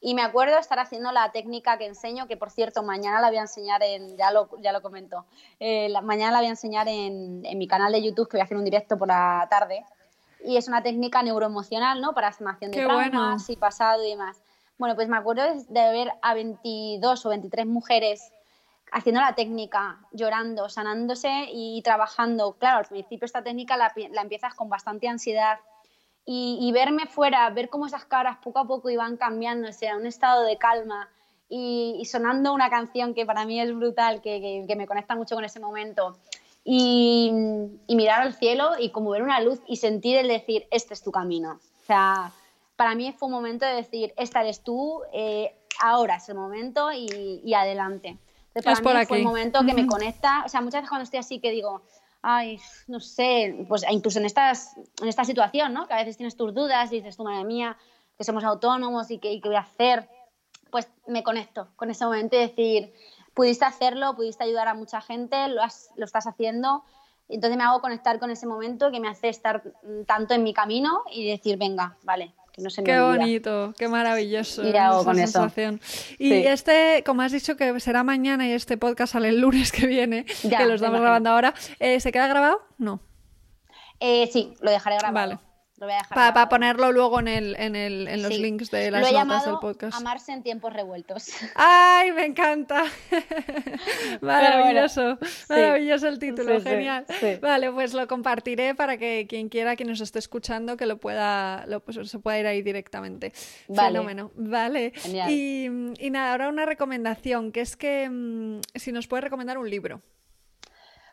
Y me acuerdo estar haciendo la técnica que enseño, que por cierto, mañana la voy a enseñar en, ya lo, ya lo comento, eh, mañana la voy a enseñar en, en, mi canal de YouTube, que voy a hacer un directo por la tarde. y es una técnica neuroemocional, ¿no? Para sanación de traumas y pasado y demás. Bueno, pues me acuerdo de ver a 22 o 23 mujeres haciendo la técnica, llorando, sanándose y trabajando. Claro, al principio esta técnica la, empiezas con bastante ansiedad y, verme fuera, ver cómo esas caras poco a poco iban cambiándose a un estado de calma y, sonando una canción que para mí es brutal, que, me conecta mucho con ese momento. Y, mirar al cielo y como ver una luz y sentir el decir, este es tu camino. O sea, para mí fue un momento de decir, esta eres tú, eh, ahora es el momento y adelante para mí fue el momento que me conecta. O sea, muchas veces cuando estoy así que digo, ay, no sé, pues incluso en, estas, en esta situación, ¿no? Que a veces tienes tus dudas y dices, tú, madre mía, que somos autónomos y qué voy a hacer, pues me conecto con ese momento y decir, pudiste hacerlo, pudiste ayudar a mucha gente, lo, lo estás haciendo. Entonces me hago conectar con ese momento que me hace estar tanto en mi camino y decir, venga, vale, qué bonito, qué maravilloso. Y hago con sensación. Y este, como has dicho que será mañana y este podcast sale el lunes que viene, que lo estamos grabando ahora, eh, ¿se queda grabado? No. Eh, sí, lo dejaré grabado. Vale. Para ponerlo luego en, el, en, el, en los links de las notas del podcast. Amarse en tiempos revueltos. ¡Ay, me encanta! maravilloso, maravilloso el título, genial. vale, pues lo compartiré para que quien quiera, quien nos esté escuchando, que lo pueda, lo, pues, se pueda ir ahí directamente. Vale. Fenómeno. Vale. Y, y nada, ahora una recomendación, que es que mm, si nos puedes recomendar un libro.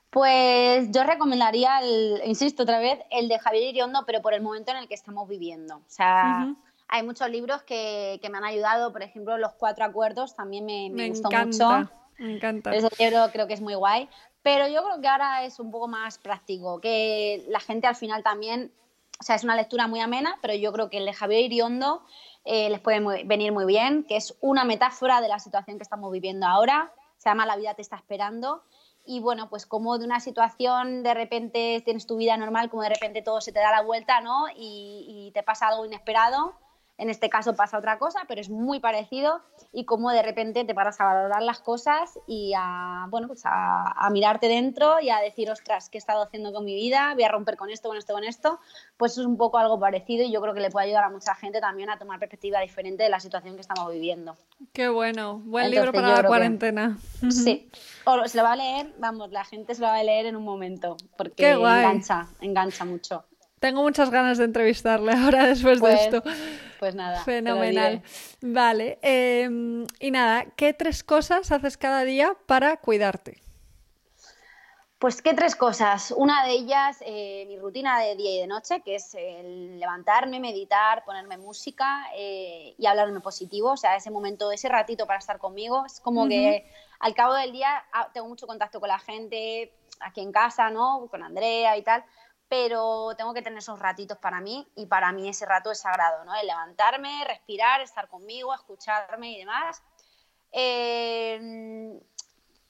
Pues yo recomendaría, el, insisto otra vez, el de Javier Iriondo, pero por el momento en el que estamos viviendo. O sea, hay muchos libros que, me han ayudado, por ejemplo, Los Cuatro Acuerdos también me, me, gustó mucho. Me encanta. Ese libro creo que es muy guay. Pero yo creo que ahora es un poco más práctico, que la gente al final también, o sea, es una lectura muy amena, pero yo creo que el de Javier Iriondo eh, les puede venir muy bien, que es una metáfora de la situación que estamos viviendo ahora. Se llama La vida te está esperando y bueno, pues como de una situación de repente tienes tu vida normal, como de repente todo se te da la vuelta, ¿no? Y, y te pasa algo inesperado en este caso pasa otra cosa, pero es muy parecido y como de repente te paras a valorar las cosas y a, bueno, pues a, mirarte dentro y a decir, ostras, ¿qué he estado haciendo con mi vida? Voy a romper con esto, con esto, con esto. Pues es un poco algo parecido y yo creo que le puede ayudar a mucha gente también a tomar perspectiva diferente de la situación que estamos viviendo. Qué bueno, buen libro para la cuarentena. sí, o se lo va a leer, vamos, la gente se lo va a leer en un momento porque engancha, engancha mucho. Tengo muchas ganas de entrevistarle ahora después de pues, esto. Pues nada. Fenomenal. Vale. Em, y nada, ¿qué tres cosas haces cada día para cuidarte? Pues qué tres cosas. Una de ellas, eh, mi rutina de día y de noche, que es el levantarme, meditar, ponerme música eh, y hablarme positivo. O sea, ese momento, ese ratito para estar conmigo. Es como que al cabo del día ah, tengo mucho contacto con la gente, aquí en casa, ¿no? Con Andrea y tal pero tengo que tener esos ratitos para mí y para mí ese rato es sagrado, ¿no? El levantarme, respirar, estar conmigo, escucharme y demás. Eh,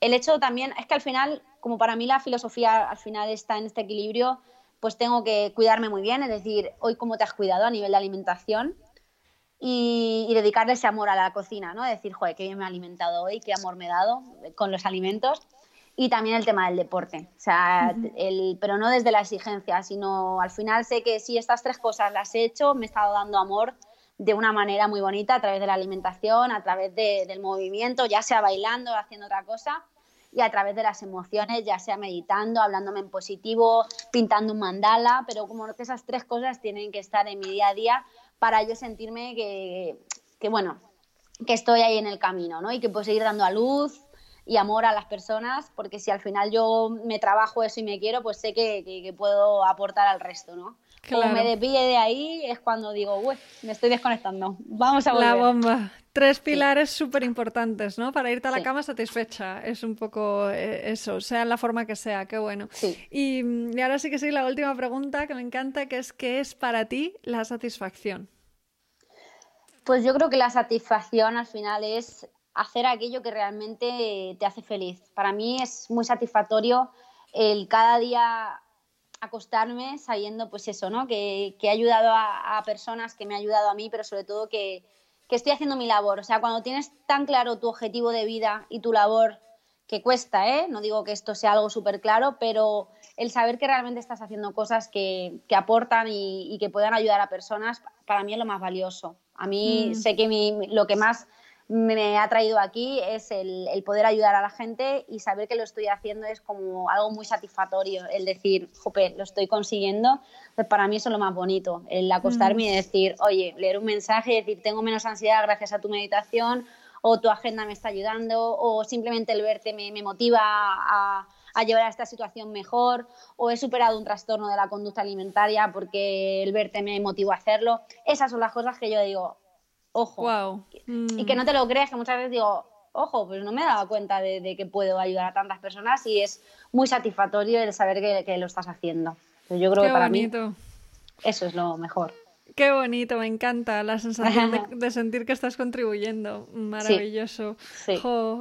el hecho también es que al final, como para mí la filosofía al final está en este equilibrio, pues tengo que cuidarme muy bien, es decir, hoy cómo te has cuidado a nivel de alimentación y, y dedicarle ese amor a la cocina, ¿no? Es decir, joder, qué bien me he alimentado hoy, qué amor me he dado con los alimentos y también el tema del deporte. O sea, el, pero no desde la exigencia, sino al final sé que si estas tres cosas las he hecho, me he estado dando amor de una manera muy bonita a través de la alimentación, a través del movimiento, ya sea bailando haciendo otra cosa, y a través de las emociones, ya sea meditando, hablándome en positivo, pintando un mandala, pero como que esas tres cosas tienen que estar en mi día a día para yo sentirme que, que bueno, que estoy ahí en el camino, ¿no? Y que puedo seguir dando a luz y amor a las personas, porque si al final yo me trabajo eso y me quiero, pues sé que, puedo aportar al resto, ¿no? Claro. me desvíe de ahí es cuando digo, uy, me estoy desconectando, vamos a volver. La bomba. Tres pilares súper importantes, ¿no? Para irte a la cama satisfecha. Es un poco eh, eso, sea en la forma que sea, qué bueno. Y, y, ahora sí que sí, la última pregunta que me encanta, que es, ¿qué es para ti la satisfacción? Pues yo creo que la satisfacción al final es hacer aquello que realmente te hace feliz. Para mí es muy satisfactorio el cada día acostarme sabiendo pues eso, ¿no? Que, he ayudado a, personas, que me ha ayudado a mí, pero sobre todo que, que estoy haciendo mi labor. O sea, cuando tienes tan claro tu objetivo de vida y tu labor, que cuesta, ¿eh? No digo que esto sea algo súper claro, pero el saber que realmente estás haciendo cosas que, que aportan y, que puedan ayudar a personas, para mí es lo más valioso. A mí mm. sé que mi, lo que más me ha traído aquí es el, el, poder ayudar a la gente y saber que lo estoy haciendo es como algo muy satisfactorio, el decir, jope, lo estoy consiguiendo, pues para mí eso es lo más bonito, el acostarme y mm. decir, oye, leer un mensaje y decir, tengo menos ansiedad gracias a tu meditación o tu agenda me está ayudando o simplemente el verte me, me motiva a, a llevar a esta situación mejor o he superado un trastorno de la conducta alimentaria porque el verte me motivó a hacerlo. Esas son las cosas que yo digo, ojo. Y que no te lo creas, que muchas veces digo, ojo, pues no me he dado cuenta de, que puedo ayudar a tantas personas y es muy satisfactorio el saber que, lo estás haciendo. yo creo que para mí eso es lo mejor. Qué bonito, me encanta la sensación de, sentir que estás contribuyendo. Maravilloso.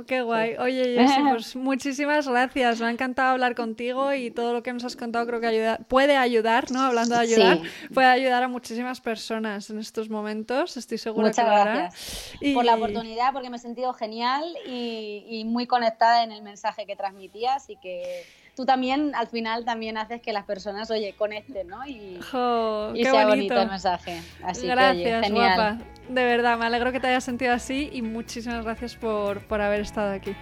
qué guay. Oye, Jessy, pues muchísimas gracias. Me ha encantado hablar contigo y todo lo que nos has contado creo que ayuda, puede ayudar, ¿no? Hablando de ayudar, puede ayudar a muchísimas personas en estos momentos. Estoy segura Muchas que gracias por la oportunidad, porque me he sentido genial y, y muy conectada en el mensaje que transmitías y que tú también al final también haces que las personas, oye, conecten, ¿no? Y, sea bonito. el mensaje. Así gracias, que, genial. guapa. De verdad, me alegro que te hayas sentido así y muchísimas gracias por, haber estado aquí.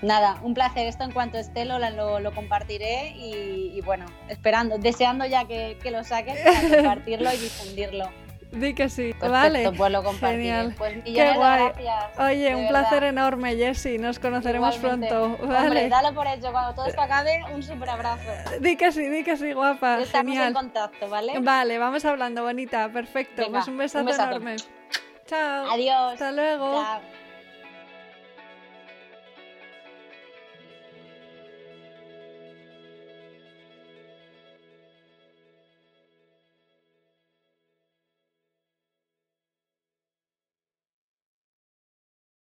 Nada, un placer. Esto en cuanto esté lo, lo, compartiré y, bueno, esperando, deseando ya que, que lo saques para compartirlo y difundirlo. Di que sí, vale. Pues lo Genial. Pues Qué guay. Gracias, Oye, un placer enorme, Jessie. Nos conoceremos pronto. Vale. Hombre, dale por hecho. Cuando todo esto acabe, un súper abrazo. Di que sí, di que sí, guapa. Estamos Genial. en contacto, ¿vale? Vale, vamos hablando, bonita. Perfecto. pues un besazo, enorme. Chao. Adiós. Hasta luego. Chao.